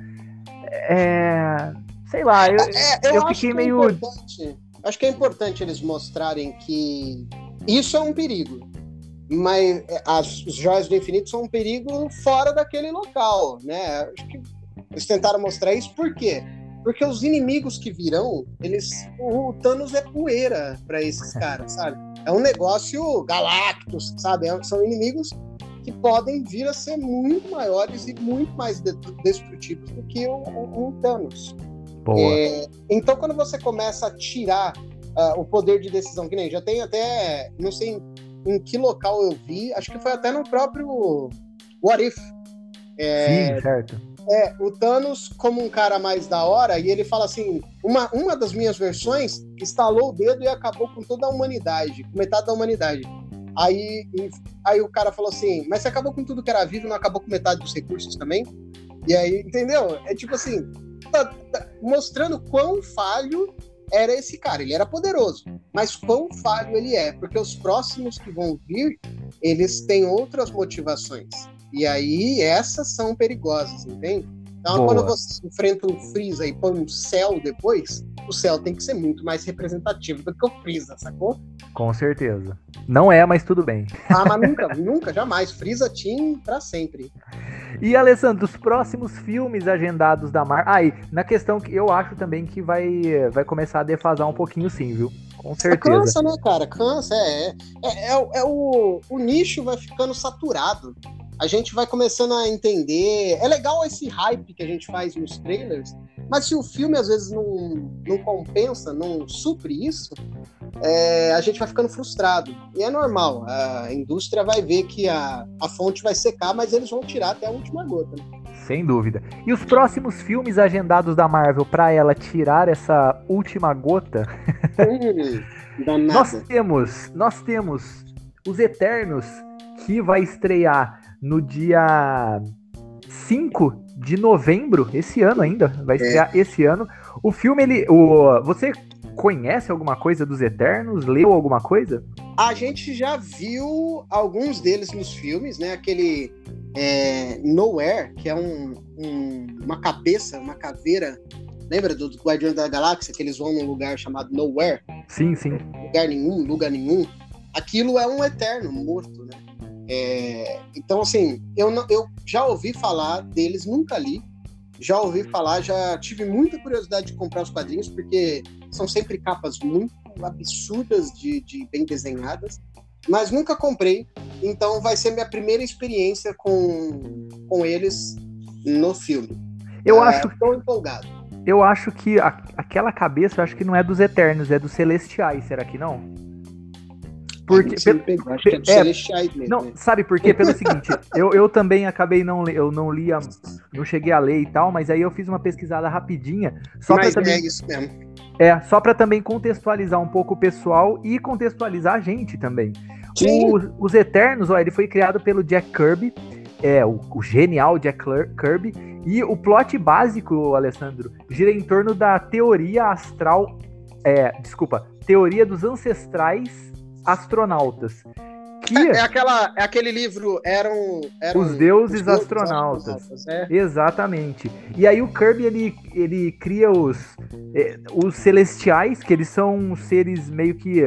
É, sei lá, eu, é, eu, eu fiquei é meio. Importante acho que é importante eles mostrarem que isso é um perigo. Mas é, as joias do infinito são um perigo fora daquele local, né? Acho que eles tentaram mostrar isso por quê? Porque os inimigos que virão, eles o Thanos é poeira para esses caras, sabe? É um negócio galactus, sabe? É, são inimigos que podem vir a ser muito maiores e muito mais destrutivos do que um, um Thanos. É, então, quando você começa a tirar uh, o poder de decisão, que nem já tem até, não sei em, em, que local eu vi, acho que foi até no próprio What If. É, Sim, certo. É, o Thanos, como um cara mais da hora, e ele fala assim: uma, uma das minhas versões estalou o dedo e acabou com toda a humanidade, com metade da humanidade. Aí, aí o cara falou assim: Mas você acabou com tudo que era vivo, não acabou com metade dos recursos também? E aí, entendeu? É tipo assim: tá, tá mostrando quão falho era esse cara. Ele era poderoso, mas quão falho ele é, porque os próximos que vão vir, eles têm outras motivações. E aí essas são perigosas, entende? Então, Boa. quando você enfrenta um Freeza e põe um céu depois, o céu tem que ser muito mais representativo do que o Freeza, sacou? Com certeza. Não é, mas tudo bem. Ah, mas nunca, nunca, jamais. Freeza Team pra sempre. E, Alessandro, os próximos filmes agendados da Marvel. Aí, ah, na questão que eu acho também que vai, vai começar a defasar um pouquinho, sim, viu? Com certeza. Cansa, né, cara? Cansa, é. É, é, é, é o, o nicho vai ficando saturado a gente vai começando a entender. É legal esse hype que a gente faz nos trailers, mas se o filme às vezes não, não compensa, não supre isso, é, a gente vai ficando frustrado. E é normal, a indústria vai ver que a, a fonte vai secar, mas eles vão tirar até a última gota. Sem dúvida. E os próximos filmes agendados da Marvel para ela tirar essa última gota? Hum, nós temos, nós temos os Eternos que vai estrear no dia 5 de novembro, esse ano ainda, vai estrear é. esse ano. O filme, ele. O, você conhece alguma coisa dos Eternos? Leu alguma coisa? A gente já viu alguns deles nos filmes, né? Aquele é, Nowhere, que é um, um, uma cabeça, uma caveira. Lembra do, do Guardião da Galáxia, que eles vão num lugar chamado Nowhere? Sim, sim. Lugar nenhum, lugar nenhum. Aquilo é um Eterno morto, né? É, então, assim, eu, não, eu já ouvi falar deles, nunca li. Já ouvi falar, já tive muita curiosidade de comprar os quadrinhos, porque são sempre capas muito absurdas de, de bem desenhadas, mas nunca comprei. Então, vai ser minha primeira experiência com, com eles no filme. Eu é, acho. Estou empolgado. Eu acho que a, aquela cabeça, eu acho que não é dos Eternos, é dos Celestiais, será que não? Porque, pelo, acho que é é, mesmo. Não, né? sabe por quê? Pelo seguinte, eu, eu também acabei não eu não li a, não cheguei a ler e tal, mas aí eu fiz uma pesquisada rapidinha, só para também é isso mesmo. É, só para também contextualizar um pouco o pessoal e contextualizar a gente também. O, os Eternos, ó, ele foi criado pelo Jack Kirby, é o, o genial Jack Kirby, e o plot básico, Alessandro, gira em torno da teoria astral, é, desculpa, teoria dos ancestrais astronautas. Que é, é, aquela, é aquele livro, eram, eram os deuses os astronautas. astronautas é. Exatamente. E aí o Kirby ele, ele cria os, é, os celestiais, que eles são seres meio que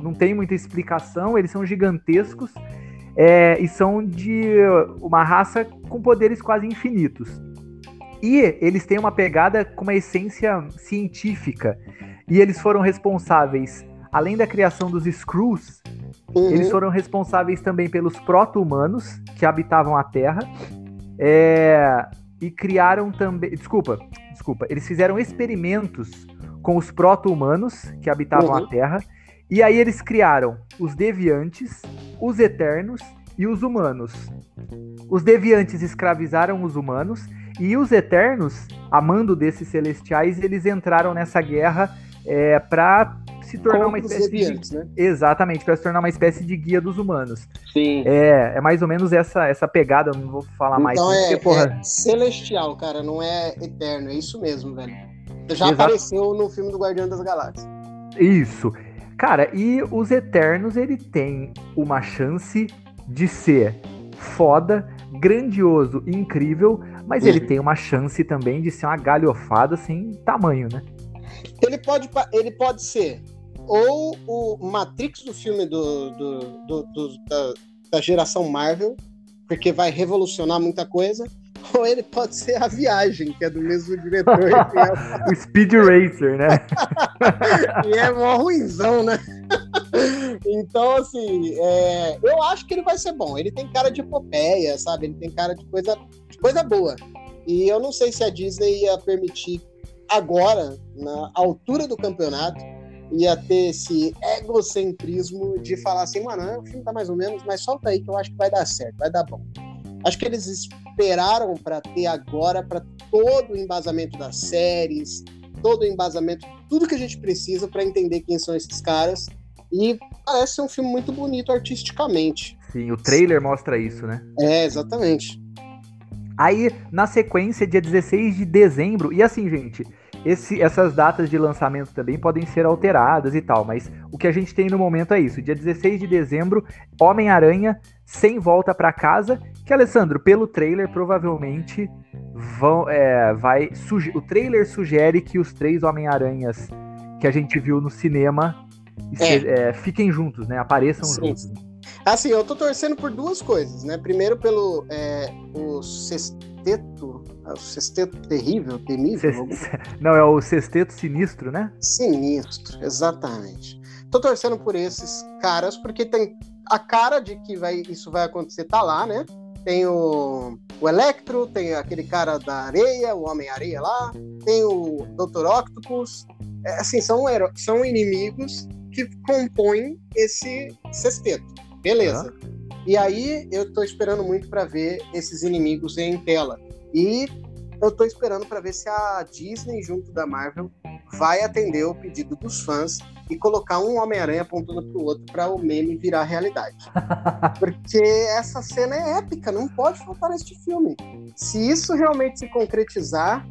não tem muita explicação, eles são gigantescos é, e são de uma raça com poderes quase infinitos. E eles têm uma pegada com uma essência científica. E eles foram responsáveis além da criação dos Skrulls, uhum. eles foram responsáveis também pelos proto-humanos que habitavam a Terra. É, e criaram também. Desculpa, desculpa. Eles fizeram experimentos com os proto-humanos que habitavam uhum. a Terra. E aí eles criaram os deviantes, os eternos e os humanos. Os deviantes escravizaram os humanos e os eternos, amando desses celestiais, eles entraram nessa guerra é, para se tornar uma espécie de... né? Exatamente, para se tornar uma espécie de guia dos humanos. Sim. É, é mais ou menos essa, essa pegada, eu não vou falar então mais. É, porque, porra... é celestial, cara, não é eterno, é isso mesmo, velho. Já Exato. apareceu no filme do Guardião das Galáxias. Isso. Cara, e os Eternos, ele tem uma chance de ser foda, grandioso, incrível, mas uhum. ele tem uma chance também de ser uma galhofada sem tamanho, né? Ele pode, ele pode ser ou o Matrix do filme do, do, do, do da, da, geração Marvel, porque vai revolucionar muita coisa, ou ele pode ser a viagem, que é do mesmo diretor. É... o Speed Racer, né? e é mó ruimzão, né? então, assim, é... eu acho que ele vai ser bom. Ele tem cara de epopeia, sabe? Ele tem cara de coisa, de coisa boa. E eu não sei se a Disney ia permitir agora, na altura do campeonato, ia ter esse egocentrismo de falar assim, mano, o filme tá mais ou menos, mas solta aí que eu acho que vai dar certo, vai dar bom. Acho que eles esperaram para ter agora, para todo o embasamento das séries, todo o embasamento, tudo que a gente precisa para entender quem são esses caras. E parece ser um filme muito bonito artisticamente. Sim, o trailer mostra isso, né? É, exatamente. Aí, na sequência, dia 16 de dezembro, e assim, gente, esse, essas datas de lançamento também podem ser alteradas e tal, mas o que a gente tem no momento é isso. Dia 16 de dezembro, Homem-Aranha sem volta para casa, que Alessandro, pelo trailer, provavelmente vão, é, vai. o trailer sugere que os três Homem-Aranhas que a gente viu no cinema é. É, fiquem juntos, né? Apareçam Sim. juntos. Assim, eu tô torcendo por duas coisas, né? Primeiro pelo é, o sexteto, é o sexteto terrível, temível. Não, é o sexteto sinistro, né? Sinistro, exatamente. Tô torcendo por esses caras, porque tem a cara de que vai, isso vai acontecer, tá lá, né? Tem o, o Electro, tem aquele cara da areia, o Homem-Areia lá, tem o Dr. Octopus. É, assim, são, são inimigos que compõem esse sexteto. Beleza. Uhum. E aí eu tô esperando muito para ver esses inimigos em tela. E eu tô esperando para ver se a Disney, junto da Marvel, vai atender o pedido dos fãs e colocar um Homem-Aranha apontando pro outro para o meme virar realidade. Porque essa cena é épica, não pode faltar neste filme. Se isso realmente se concretizar,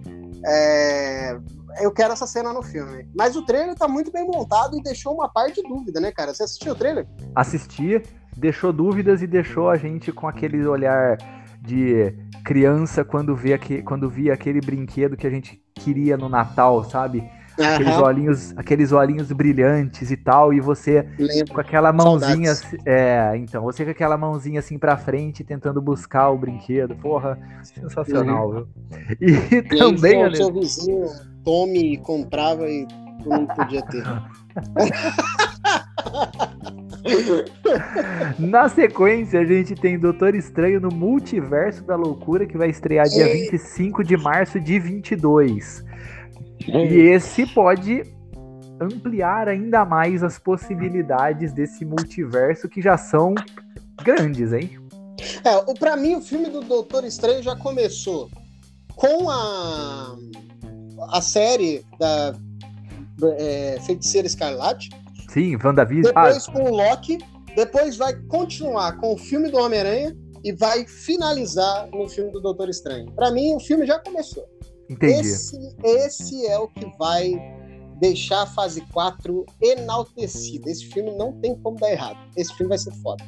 é... eu quero essa cena no filme. Mas o trailer tá muito bem montado e deixou uma parte de dúvida, né, cara? Você assistiu o trailer? Assisti, deixou dúvidas e deixou a gente com aquele olhar de criança quando vê aqui, quando via aquele brinquedo que a gente queria no Natal, sabe? Uhum. Aqueles olhinhos, aqueles olhinhos brilhantes e tal, e você Lembro. com aquela mãozinha, Saudades. é, então, você com aquela mãozinha assim para frente tentando buscar o brinquedo, porra, sensacional, uhum. viu? E, e também, seu vizinho Tommy comprava e tu não podia ter. Na sequência, a gente tem Doutor Estranho no Multiverso da Loucura, que vai estrear dia 25 de março de 22. E esse pode ampliar ainda mais as possibilidades desse multiverso que já são grandes, hein? É, para mim o filme do Doutor Estranho já começou com a a série da é, Feiticeira Escarlate. Sim, WandaVision. Depois ah. com o Loki, depois vai continuar com o filme do Homem-Aranha e vai finalizar no filme do Doutor Estranho. Para mim o filme já começou. Entendi. Esse, esse é o que vai deixar a fase 4 enaltecida. Esse filme não tem como dar errado. Esse filme vai ser foda.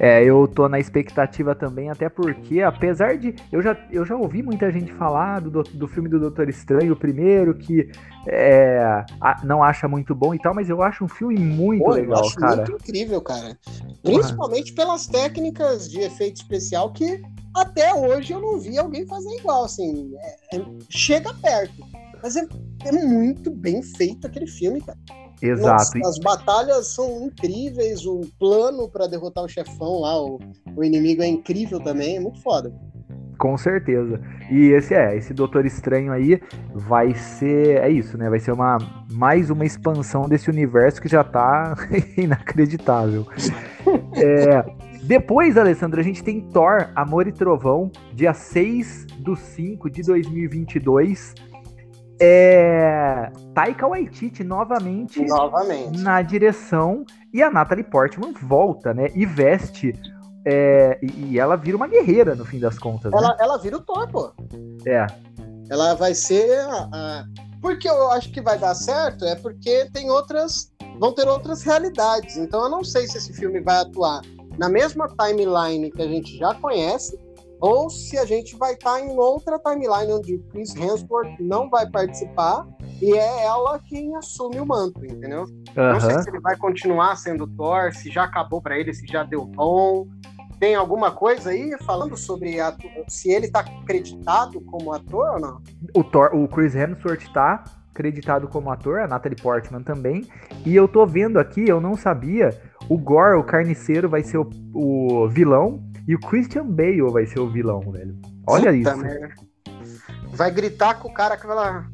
É, eu tô na expectativa também, até porque, apesar de. Eu já, eu já ouvi muita gente falar do, do filme do Doutor Estranho, o primeiro, que é, a, não acha muito bom e tal, mas eu acho um filme muito Pô, legal, eu acho cara. Muito incrível, cara. Principalmente pelas técnicas de efeito especial que até hoje eu não vi alguém fazer igual, assim, é, é, chega perto. Mas é, é, muito bem feito aquele filme, cara. Exato. Nossa, as batalhas são incríveis, o plano para derrotar o chefão lá, o, o inimigo é incrível também, é muito foda. Com certeza. E esse é, esse Doutor Estranho aí vai ser, é isso, né? Vai ser uma mais uma expansão desse universo que já tá inacreditável. é, depois, Alessandro, a gente tem Thor, Amor e Trovão, dia 6 do 5 de 2022. É... Taika Waititi novamente, novamente na direção e a Natalie Portman volta, né? E veste é... e ela vira uma guerreira no fim das contas. Ela, né? ela vira o Thor, pô. É. Ela vai ser a, a... porque eu acho que vai dar certo é porque tem outras vão ter outras realidades. Então eu não sei se esse filme vai atuar na mesma timeline que a gente já conhece, ou se a gente vai estar tá em outra timeline onde Chris Hemsworth não vai participar e é ela quem assume o manto, entendeu? Uhum. Não sei se ele vai continuar sendo Thor, se já acabou para ele, se já deu bom. Tem alguma coisa aí falando sobre a, se ele está acreditado como ator ou não? O, Thor, o Chris Hemsworth está acreditado como ator, a Natalie Portman também. E eu tô vendo aqui, eu não sabia, o Gore, o carniceiro, vai ser o, o vilão e o Christian Bale vai ser o vilão, velho. Olha Puta isso. Merda. Vai gritar com o cara que vai lá.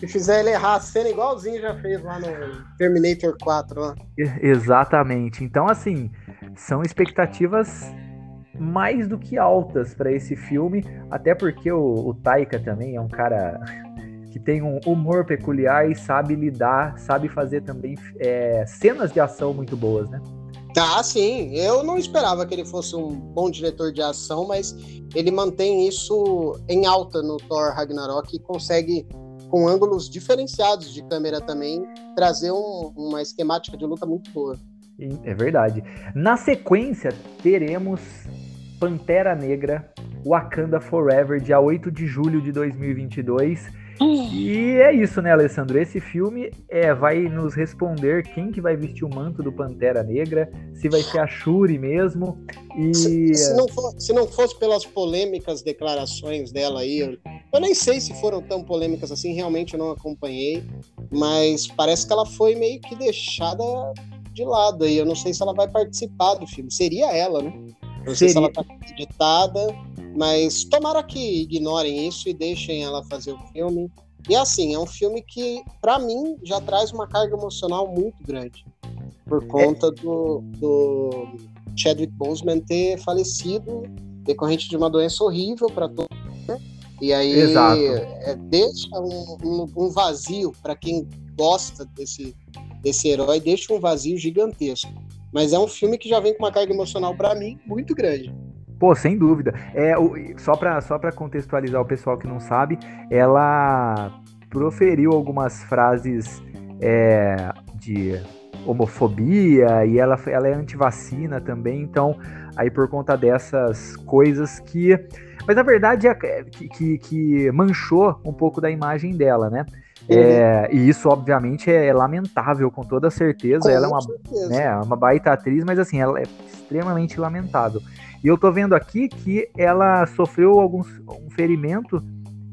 Se fizer ele errar a cena igualzinho já fez lá no Terminator 4. Lá. Exatamente. Então, assim, são expectativas mais do que altas para esse filme, até porque o, o Taika também é um cara que tem um humor peculiar e sabe lidar, sabe fazer também é, cenas de ação muito boas, né? Ah, sim. Eu não esperava que ele fosse um bom diretor de ação, mas ele mantém isso em alta no Thor Ragnarok e consegue, com ângulos diferenciados de câmera também, trazer um, uma esquemática de luta muito boa. É verdade. Na sequência, teremos Pantera Negra Wakanda Forever, dia 8 de julho de 2022 E é isso, né, Alessandro? Esse filme é, vai nos responder quem que vai vestir o manto do Pantera Negra, se vai ser a Shuri mesmo. E... Se, se, não, for, se não fosse pelas polêmicas declarações dela aí, eu, eu nem sei se foram tão polêmicas assim, realmente eu não acompanhei, mas parece que ela foi meio que deixada de lado aí. Eu não sei se ela vai participar do filme. Seria ela, né? Não sei se ela tá acreditada, mas tomara que ignorem isso e deixem ela fazer o filme. E assim, é um filme que, para mim, já traz uma carga emocional muito grande. Por é. conta do, do Chadwick Boseman ter falecido decorrente de uma doença horrível para todos. Né? E aí é, deixa um, um, um vazio para quem gosta desse, desse herói, deixa um vazio gigantesco. Mas é um filme que já vem com uma carga emocional para mim muito grande. Pô, sem dúvida. É, o, só para só contextualizar o pessoal que não sabe, ela proferiu algumas frases é, de homofobia e ela, ela é antivacina também, então aí por conta dessas coisas que. Mas na verdade é, que, que, que manchou um pouco da imagem dela, né? É, e isso, obviamente, é lamentável, com toda certeza. Com ela é uma, né, uma baita atriz, mas assim, ela é extremamente lamentável. E eu tô vendo aqui que ela sofreu alguns, um ferimento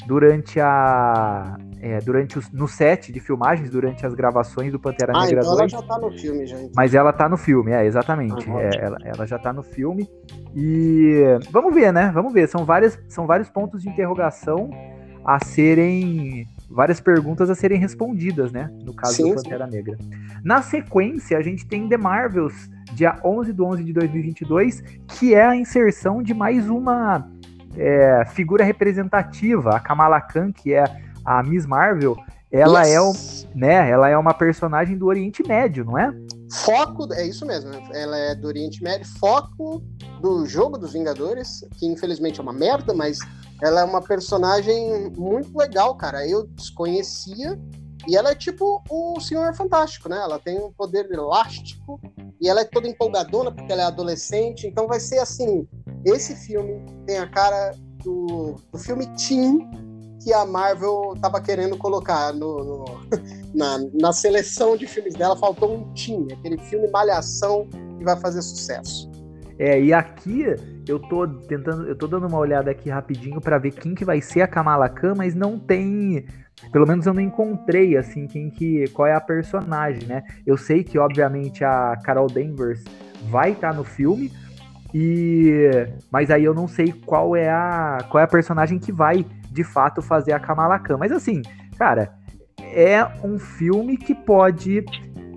durante a. É, durante os, no set de filmagens, durante as gravações do Pantera ah, Negra então 2. ela já tá no filme, já. Mas ela tá no filme, é, exatamente. Ah, é, ela, ela já tá no filme. E vamos ver, né? Vamos ver. São, várias, são vários pontos de interrogação a serem várias perguntas a serem respondidas, né? No caso sim, do Pantera sim. Negra. Na sequência, a gente tem The Marvels, dia 11 de 11 de 2022, que é a inserção de mais uma é, figura representativa, a Kamala Khan, que é a Miss Marvel. Ela yes. é, né, ela é uma personagem do Oriente Médio, não é? Foco, é isso mesmo, ela é do Oriente Médio, foco do jogo dos Vingadores, que infelizmente é uma merda, mas ela é uma personagem muito legal, cara. Eu desconhecia. E ela é tipo o Senhor Fantástico, né? Ela tem um poder elástico e ela é toda empolgadona porque ela é adolescente. Então vai ser assim: esse filme tem a cara do, do filme Teen que a Marvel tava querendo colocar no, no na, na seleção de filmes dela. Faltou um Teen, aquele filme Malhação que vai fazer sucesso. É, e aqui eu tô tentando, eu tô dando uma olhada aqui rapidinho para ver quem que vai ser a Kamala Khan, mas não tem, pelo menos eu não encontrei assim quem que, qual é a personagem, né? Eu sei que obviamente a Carol Danvers vai estar tá no filme e mas aí eu não sei qual é a qual é a personagem que vai de fato fazer a Kamala Khan. Mas assim, cara, é um filme que pode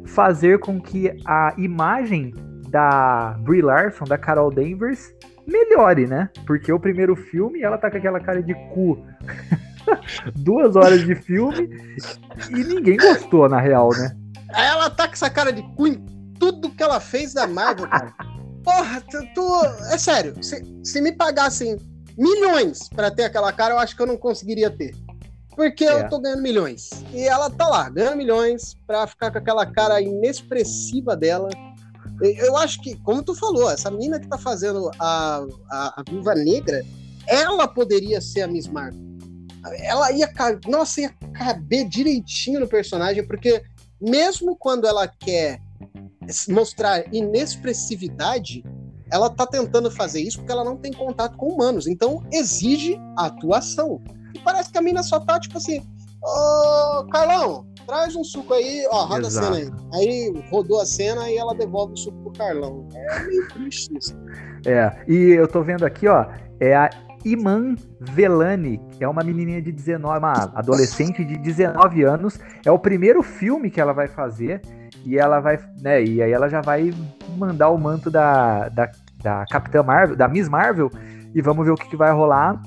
fazer com que a imagem da Brie Larson, da Carol Danvers, melhore, né? Porque o primeiro filme, ela tá com aquela cara de cu. Duas horas de filme e ninguém gostou, na real, né? Ela tá com essa cara de cu em tudo que ela fez da Marvel, cara. Porra, tu, tu é sério, se, se me pagassem milhões para ter aquela cara, eu acho que eu não conseguiria ter. Porque é. eu tô ganhando milhões. E ela tá lá, ganhando milhões pra ficar com aquela cara inexpressiva dela, eu acho que, como tu falou, essa mina que tá fazendo a, a, a Negra, ela poderia ser a Miss Marvel. Ela ia, nossa, ia caber direitinho no personagem, porque mesmo quando ela quer mostrar inexpressividade, ela tá tentando fazer isso porque ela não tem contato com humanos. Então exige atuação. E parece que a mina só tá tipo assim: Ô, Carlão, traz um suco aí, ó, roda Exato. a cena aí. Aí rodou a cena e ela devolve o suco pro Carlão. É meio triste isso. É, e eu tô vendo aqui, ó, é a Iman Velani, que é uma menininha de 19, uma adolescente de 19 anos. É o primeiro filme que ela vai fazer e ela vai, né, e aí ela já vai mandar o manto da, da, da Capitã Marvel, da Miss Marvel, e vamos ver o que, que vai rolar.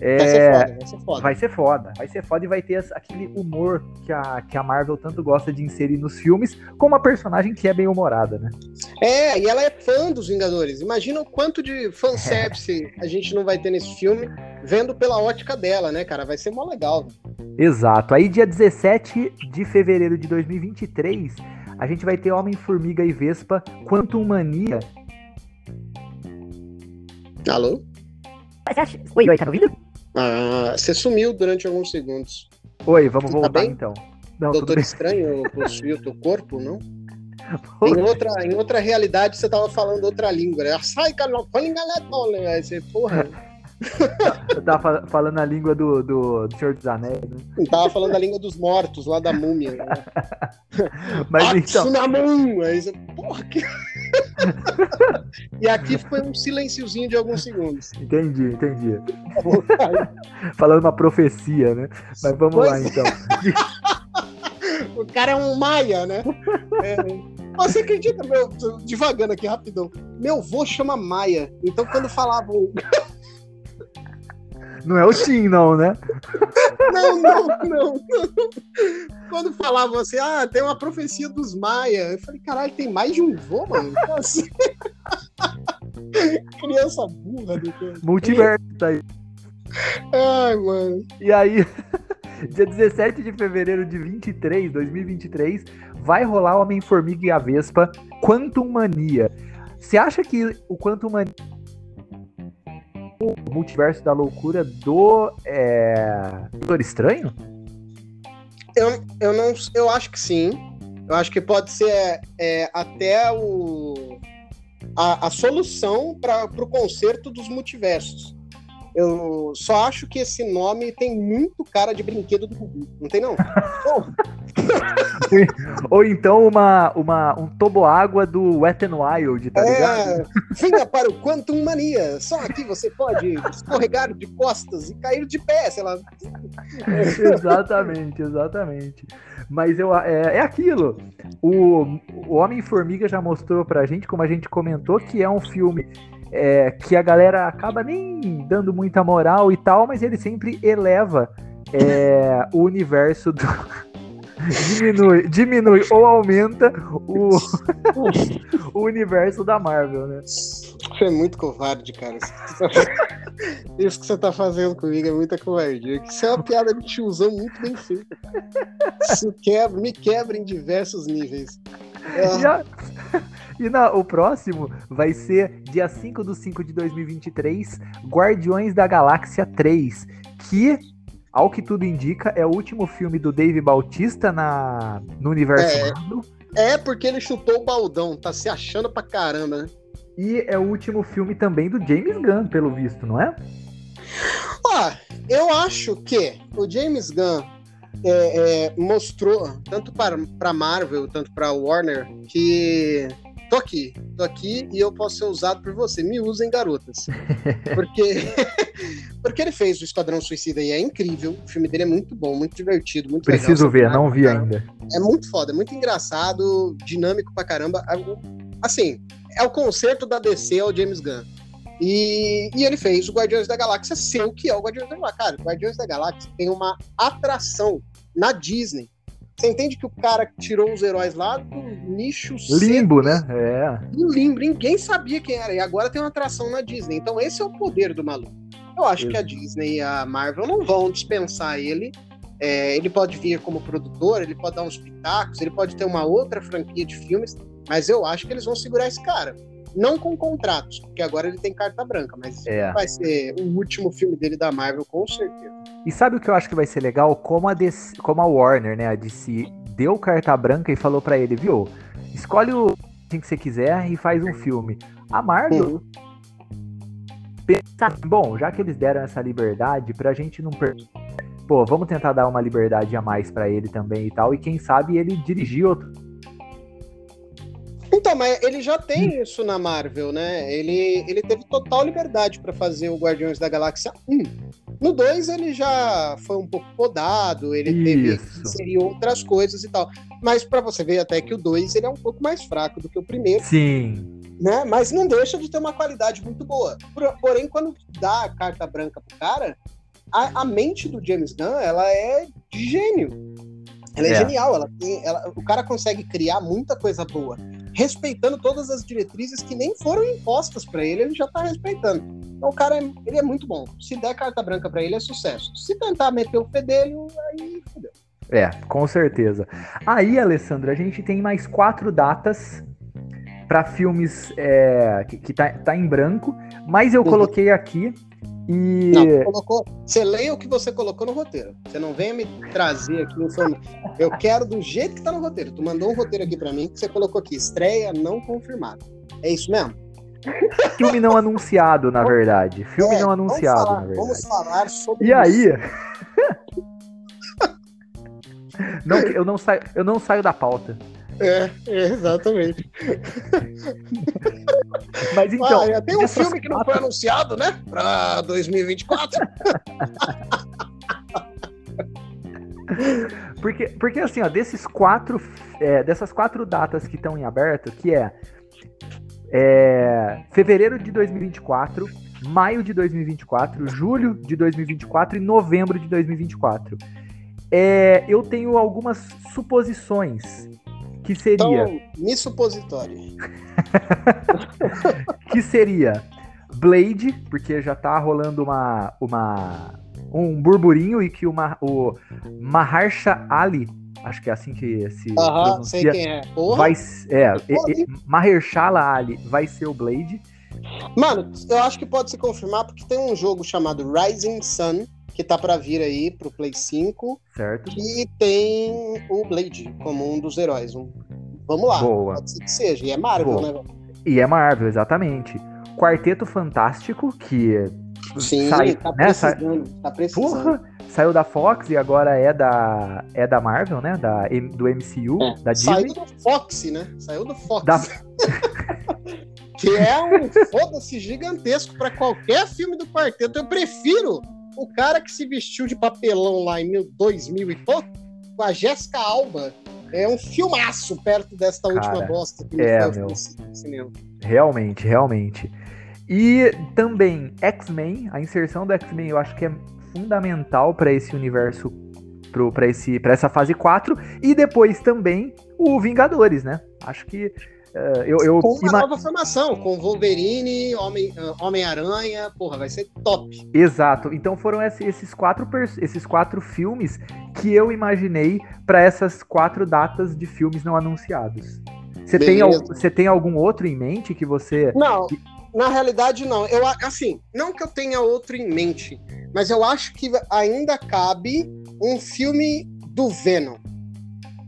É, vai ser foda, vai ser foda. Vai ser foda, vai ser foda e vai ter aquele humor que a, que a Marvel tanto gosta de inserir nos filmes, com uma personagem que é bem humorada, né? É, e ela é fã dos Vingadores. Imagina o quanto de fanservice a gente não vai ter nesse filme, vendo pela ótica dela, né, cara? Vai ser mó legal. Exato. Aí, dia 17 de fevereiro de 2023, a gente vai ter Homem-Formiga e Vespa Quantum Mania. Alô? Oi, oi, tá ouvindo? Ah, você sumiu durante alguns segundos. Oi, vamos voltar tá então. Não, Doutor Estranho possuiu teu corpo, não? em, outra, em outra realidade você tava falando outra língua, né? Sai, Aí você, porra. Eu tava falando a língua do, do, do Senhor dos Anéis, né? Eu tava falando a língua dos mortos, lá da múmia. Né? Mas então. Aí você, porra, que... e aqui foi um silenciozinho de alguns segundos. Entendi, entendi. falando uma profecia, né? Mas vamos pois lá então. o cara é um maia, né? É. Você acredita, meu, devagando aqui rapidão. Meu avô chama Maia. Então quando falavam. Não é o Tim, não, né? Não, não, não, Quando falavam assim, ah, tem uma profecia dos Maia. Eu falei, caralho, tem mais de um vô, mano? Assim? Criança burra do Multiverso tá aí. Ai, mano. E aí, dia 17 de fevereiro de 23, 2023, vai rolar Homem-Formiga e a Vespa Quantum Mania. Você acha que o Quantum Mania o multiverso da loucura do é, Doutor Estranho? Eu, eu não eu acho que sim. Eu acho que pode ser é, até o, a, a solução para o conserto dos multiversos. Eu só acho que esse nome tem muito cara de brinquedo do Gugu. Não tem, não? Ou então uma, uma, um toboágua do Wet n Wild, tá é, ligado? Venha para o Quantum Mania. Só aqui você pode escorregar de costas e cair de pé, sei lá. exatamente, exatamente. Mas eu, é, é aquilo. O, o Homem-Formiga já mostrou pra gente, como a gente comentou, que é um filme é, que a galera acaba nem dando muita moral e tal, mas ele sempre eleva é, o universo do. diminui, diminui ou aumenta o, o universo da Marvel, né? Você é muito covarde, cara. Isso que você tá fazendo comigo é muita covardia. Isso é uma piada de tiozão muito bem feita. Isso quebra, me quebra em diversos níveis. E na, o próximo vai ser dia 5 de 5 de 2023, Guardiões da Galáxia 3, que, ao que tudo indica, é o último filme do Dave Bautista na, no universo é, Marvel. É, porque ele chutou o baldão, tá se achando pra caramba, né? E é o último filme também do James Gunn, pelo visto, não é? Ó, eu acho que o James Gunn é, é, mostrou, tanto para Marvel, tanto para Warner, que tô aqui, tô aqui e eu posso ser usado por você. Me usem, garotas. Porque, porque ele fez o Esquadrão Suicida e é incrível. O filme dele é muito bom, muito divertido, muito Preciso legal, ver, não vi ainda. É muito foda, é muito engraçado, dinâmico pra caramba. Assim, é o concerto da DC ao James Gunn. E, e, ele fez o Guardiões da Galáxia ser o que é o Guardiões da Galáxia. Cara, o Guardiões da Galáxia tem uma atração na Disney você entende que o cara tirou os heróis lá do nicho limbo, né? É. Do limbo, ninguém sabia quem era. E agora tem uma atração na Disney. Então esse é o poder do maluco. Eu acho Isso. que a Disney e a Marvel não vão dispensar ele. É, ele pode vir como produtor, ele pode dar uns pitacos, ele pode ter uma outra franquia de filmes, mas eu acho que eles vão segurar esse cara. Não com contratos, porque agora ele tem carta branca, mas é. vai ser o último filme dele da Marvel, com certeza. E sabe o que eu acho que vai ser legal? Como a, DC, como a Warner, né, a DC, deu carta branca e falou para ele, viu? Escolhe o que você quiser e faz um filme. A Marvel. Uhum. Pensa, bom, já que eles deram essa liberdade, pra gente não perder. Pô, vamos tentar dar uma liberdade a mais para ele também e tal. E quem sabe ele dirigir outro então, mas ele já tem isso na Marvel, né? Ele, ele teve total liberdade para fazer o Guardiões da Galáxia 1. No 2 ele já foi um pouco podado, ele isso. teve inserir outras coisas e tal. Mas para você ver até que o 2 ele é um pouco mais fraco do que o primeiro. Sim. Né? Mas não deixa de ter uma qualidade muito boa. Porém, quando dá a carta branca pro cara, a, a mente do James Gunn, ela é de gênio. Ela é, é. genial, ela tem, ela, o cara consegue criar muita coisa boa respeitando todas as diretrizes que nem foram impostas para ele, ele já tá respeitando. Então o cara, é, ele é muito bom. Se der carta branca para ele, é sucesso. Se tentar meter o fedelho, aí fodeu. É, com certeza. Aí, Alessandra, a gente tem mais quatro datas para filmes é, que, que tá, tá, em branco, mas eu uhum. coloquei aqui E. Não, você, colocou, você leia o que você colocou no roteiro. Você não venha me trazer aqui informação. Eu quero do jeito que tá no roteiro. Tu mandou um roteiro aqui para mim que você colocou aqui: estreia não confirmada. É isso mesmo? Filme não anunciado, na verdade. Filme é, não anunciado, falar, na verdade. Vamos falar sobre E aí? não, eu, não saio, eu não saio da pauta. É, é exatamente. Mas então. Ah, tem um filme que não foi anunciado, né? Pra 2024. porque, porque assim, ó, desses quatro. É, dessas quatro datas que estão em aberto, que é, é fevereiro de 2024, maio de 2024, julho de 2024 e novembro de 2024. É, eu tenho algumas suposições que seria. Então, me supositório. que seria Blade, porque já tá rolando uma, uma um burburinho e que uma, o Maharsha Ali, acho que é assim que se Aham, sei quem é. Porra. Vai, é, Porra, e, e, Mahershala Ali vai ser o Blade. Mano, eu acho que pode se confirmar porque tem um jogo chamado Rising Sun que tá para vir aí pro Play 5. Certo. E tem o Blade como um dos heróis. Um... Vamos lá. Boa. Pode ser que seja. E é Marvel, Boa. né? E é Marvel, exatamente. Quarteto Fantástico, que Sim, sai, tá, né, precisando, tá precisando. Porra, saiu da Fox e agora é da é da Marvel, né? Da, do MCU, é, da Disney. Saiu do Fox, né? Saiu do Fox. Da... que é um foda-se gigantesco para qualquer filme do quarteto. Eu prefiro o cara que se vestiu de papelão lá em 2000 e pouco, com a Jéssica Alba, é um filmaço perto desta cara, última bosta que é, meu. no cinema. Realmente, realmente. E também X-Men, a inserção do X-Men eu acho que é fundamental para esse universo, para essa fase 4. E depois também o Vingadores, né? Acho que eu, eu com uma nova formação, com Wolverine, Homem-Aranha, Homem porra, vai ser top. Exato. Então foram esses quatro, esses quatro filmes que eu imaginei para essas quatro datas de filmes não anunciados. Você tem, você tem algum outro em mente que você. Não, na realidade não. Eu, assim, não que eu tenha outro em mente, mas eu acho que ainda cabe um filme do Venom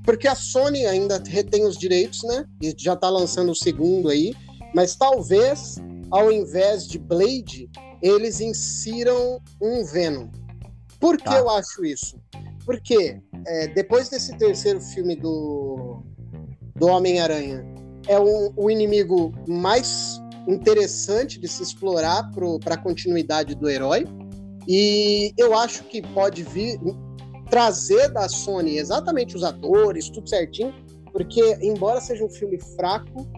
porque a Sony ainda retém os direitos, né? E já tá lançando o segundo aí. Mas talvez, ao invés de Blade, eles insiram um Venom. Por que tá. eu acho isso? Porque é, depois desse terceiro filme do, do Homem-Aranha, é um, o inimigo mais interessante de se explorar para a continuidade do herói. E eu acho que pode vir, trazer da Sony exatamente os atores, tudo certinho, porque embora seja um filme fraco,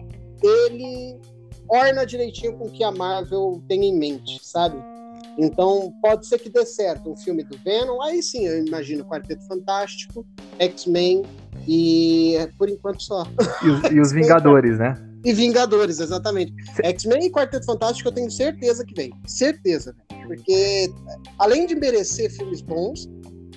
ele orna direitinho com o que a Marvel tem em mente, sabe? Então pode ser que dê certo um filme do Venom, aí sim eu imagino Quarteto Fantástico, X-Men e por enquanto só. E os, e os Vingadores, né? E Vingadores, exatamente. X-Men e Quarteto Fantástico eu tenho certeza que vem. Certeza, porque além de merecer filmes bons,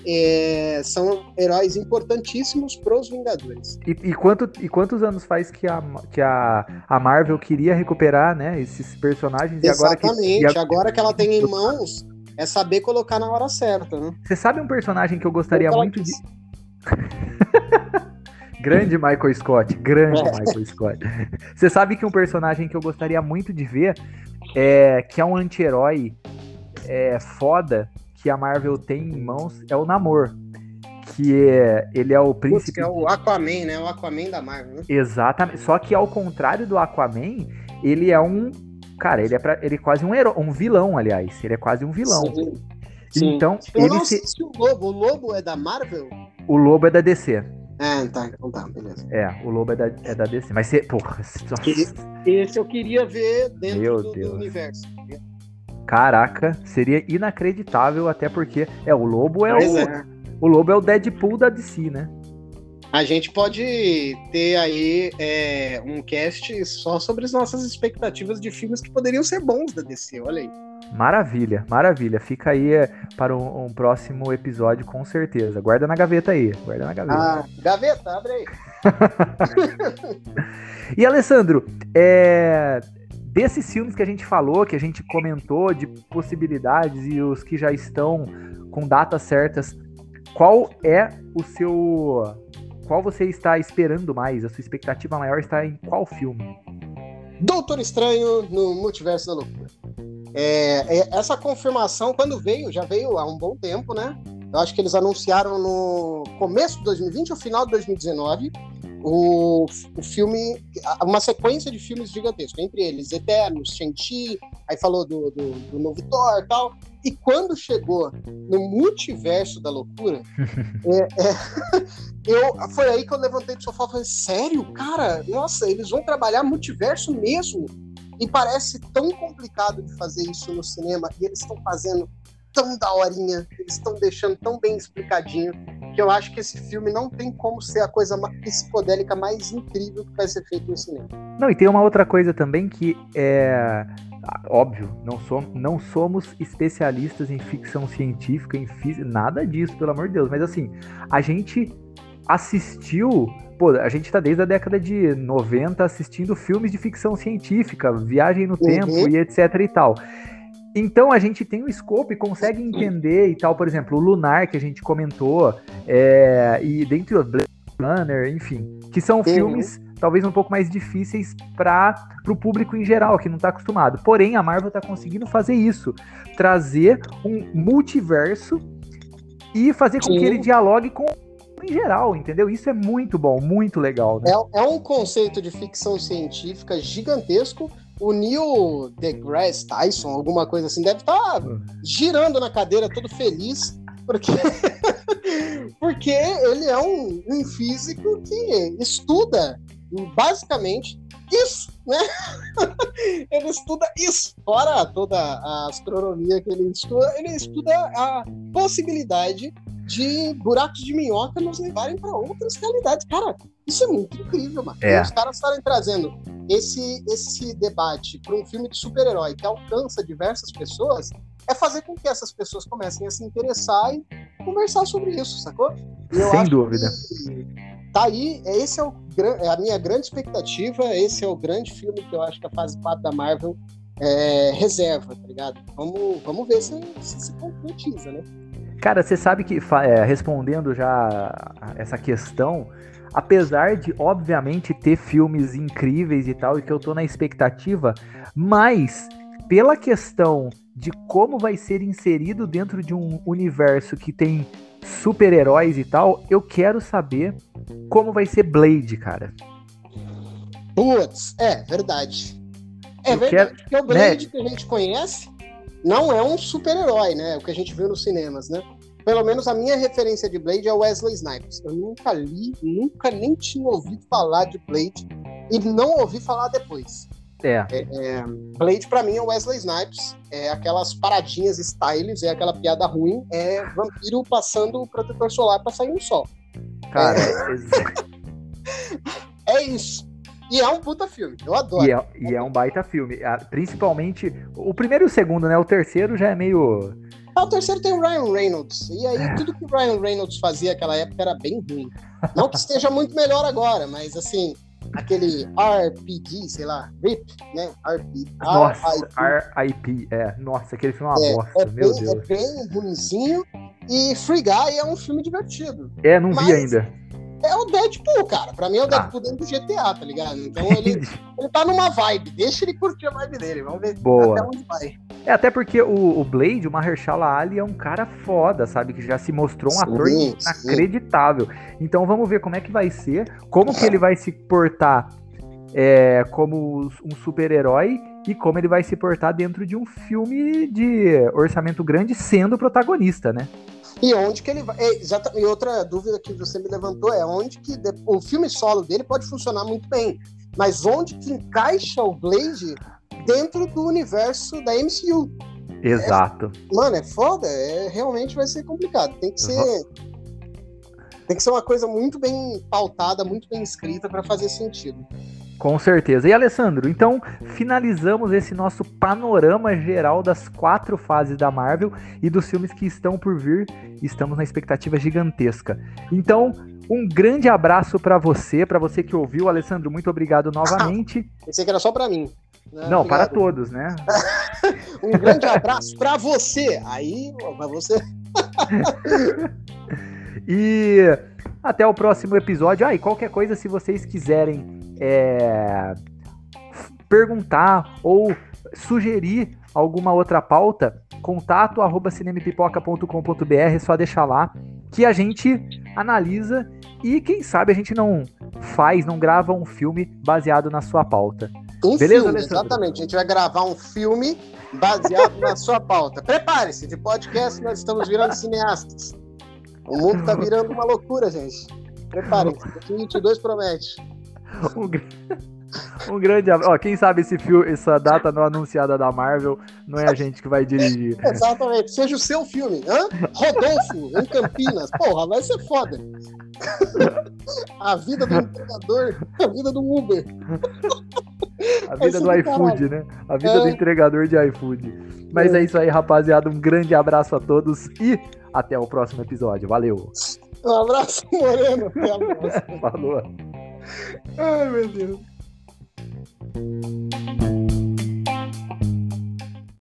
é, são heróis importantíssimos para os Vingadores. E, e, quanto, e quantos anos faz que a, que a, a Marvel queria recuperar né, esses personagens? Exatamente, agora que, agora que ela tem em mãos, é saber colocar na hora certa. Né? Você sabe um personagem que eu gostaria muito de. grande Michael Scott, grande é. Michael Scott. Você sabe que um personagem que eu gostaria muito de ver é que é um anti-herói é, foda, que a Marvel tem em mãos é o Namor. Que é, ele é o príncipe. Que é o Aquaman, né? O Aquaman da Marvel, né? Exatamente. Só que ao contrário do Aquaman, ele é um. Cara, ele é, pra, ele é quase um herói, um vilão, aliás. Ele é quase um vilão. Sim. Sim. Então, Eu ele não se... se o Lobo. O Lobo é da Marvel? O Lobo é da DC. É, tá, então tá, beleza. É, o Lobo é da, é da DC. Mas você, porra. Esse eu queria ver dentro do, do, universo. Caraca, seria inacreditável, até porque é o Lobo é o, é. o Lobo é o Deadpool da DC, né? A gente pode ter aí é, um cast só sobre as nossas expectativas de filmes que poderiam ser bons da DC, olha aí. Maravilha, maravilha. Fica aí é, para um, um, próximo episódio, com certeza. Guarda na gaveta aí. Guarda na gaveta. Ah, gaveta, abre aí. e Alessandro, é, desses filmes que a gente falou, que a gente comentou de possibilidades e os que já estão com datas certas, qual é o seu. Qual você está esperando mais? A sua expectativa maior está em qual filme? Doutor Estranho no Multiverso da Loucura. É, é, essa confirmação, quando veio, já veio há um bom tempo, né? Eu acho que eles anunciaram no começo de 2020 ou final de 2019 o, o filme, uma sequência de filmes gigantescos, entre eles Eternos, Shang-Chi, aí falou do, do, do novo Thor e tal. E quando chegou no multiverso da loucura, é, é, eu, foi aí que eu levantei do sofá e falei: sério, cara, nossa, eles vão trabalhar multiverso mesmo? E parece tão complicado de fazer isso no cinema, e eles estão fazendo tão daorinha, eles estão deixando tão bem explicadinho, que eu acho que esse filme não tem como ser a coisa psicodélica mais incrível que vai ser feito no cinema. Não, e tem uma outra coisa também que é. Óbvio, não, somos, não somos especialistas em ficção científica, em física, nada disso, pelo amor de Deus. Mas assim, a gente assistiu pô, a gente tá desde a década de 90 assistindo filmes de ficção científica, viagem no uhum. tempo e etc e tal. Então a gente tem o escopo e consegue entender e tal, por exemplo, o Lunar que a gente comentou, é, e dentre os Blade Runner, enfim, que são uhum. filmes talvez um pouco mais difíceis para o público em geral, que não está acostumado. Porém, a Marvel está conseguindo fazer isso, trazer um multiverso e fazer com Sim. que ele dialogue com em geral, entendeu? Isso é muito bom, muito legal. Né? É, é um conceito de ficção científica gigantesco o Neil deGrasse Tyson, alguma coisa assim, deve estar tá girando na cadeira todo feliz, porque, porque ele é um, um físico que estuda basicamente isso, né? ele estuda isso. Fora toda a astronomia que ele estuda, ele estuda a possibilidade de buracos de minhoca nos levarem para outras realidades. Cara, isso é muito incrível, mano. É. Os caras estarem trazendo esse, esse debate para um filme de super-herói que alcança diversas pessoas é fazer com que essas pessoas comecem a se interessar e conversar sobre isso, sacou? Sem dúvida. Tá aí, é, esse é, o, é a minha grande expectativa, esse é o grande filme que eu acho que a fase 4 da Marvel é, reserva, tá ligado? Vamos, vamos ver se, se se concretiza, né? Cara, você sabe que, é, respondendo já essa questão, apesar de, obviamente, ter filmes incríveis e tal, e que eu tô na expectativa, mas pela questão de como vai ser inserido dentro de um universo que tem super-heróis e tal, eu quero saber como vai ser Blade, cara. Putz, é verdade. É eu verdade, quero, porque o Blade né? que a gente conhece não é um super-herói, né? O que a gente viu nos cinemas, né? Pelo menos a minha referência de Blade é Wesley Snipes. Eu nunca li, nunca nem tinha ouvido falar de Blade e não ouvi falar depois. É. é, é Blade para mim é Wesley Snipes, é aquelas paradinhas styles, é aquela piada ruim, é vampiro passando o protetor solar para sair no sol. Cara, é, é isso. E é um puta filme, eu adoro. E é, e é um baita filme. Principalmente o primeiro e o segundo, né? O terceiro já é meio. Ah, o terceiro tem o Ryan Reynolds. E aí é. tudo que o Ryan Reynolds fazia naquela época era bem ruim. Não que esteja muito melhor agora, mas assim, aquele RPG, sei lá, RIP, né? RP. Nossa, RIP, é. Nossa, aquele filme é uma é, bosta, é meu bem, Deus. É bem ruimzinho. E Free Guy é um filme divertido. É, não vi ainda é o Deadpool, cara. Pra mim é o ah. Deadpool ah. dentro do GTA, tá ligado? Então ele, ele tá numa vibe. Deixa ele curtir a vibe dele. Vamos ver Boa. até onde vai. É, até porque o, o Blade, o Mahershala Ali, é um cara foda, sabe? Que já se mostrou um sim, ator sim. inacreditável. Então vamos ver como é que vai ser, como que ele vai se portar é, como um super-herói e como ele vai se portar dentro de um filme de orçamento grande sendo protagonista, né? E onde que ele vai. É, exatamente, e outra dúvida que você me levantou é onde que o filme solo dele pode funcionar muito bem. Mas onde que encaixa o Blade dentro do universo da MCU? Exato. É, mano, é foda, é, realmente vai ser complicado. Tem que ser. Uhum. Tem que ser uma coisa muito bem pautada, muito bem escrita para fazer sentido. Com certeza. E Alessandro, então finalizamos esse nosso panorama geral das quatro fases da Marvel e dos filmes que estão por vir. Estamos na expectativa gigantesca. Então, Um grande abraço para você, para você que ouviu, Alessandro. Muito obrigado novamente. Pensei que era só para mim. Né? Não, obrigado. para todos, né? um grande abraço para você. Aí, para você. e até o próximo episódio. Ah, e qualquer coisa, se vocês quiserem é, perguntar ou sugerir alguma outra pauta, contato arroba cinemapipoca.com.br, é só deixar lá que a gente analisa e quem sabe a gente não faz, não grava um filme baseado na sua pauta. Um Beleza, filme, Alessandro? exatamente. A gente vai gravar um filme baseado na sua pauta. Prepare-se, de podcast nós estamos virando cineastas. O mundo tá virando uma loucura, gente. Preparem-se, 2022 promete. Um, um grande abraço. Ó, quem sabe esse filme, essa data não anunciada da Marvel, não é a gente que vai dirigir. Exatamente, seja o seu filme. Hã? Rodolfo, em Campinas. Porra, vai ser foda. A vida do entregador, a vida do Uber. A vida do iFood, né? A vida é. do entregador de iFood. Mas é. é isso aí, rapaziada. Um grande abraço a todos e até o próximo episódio. Valeu. Um abraço, Moreno. Até a próxima. Falou. Ai, meu Deus. Thank you.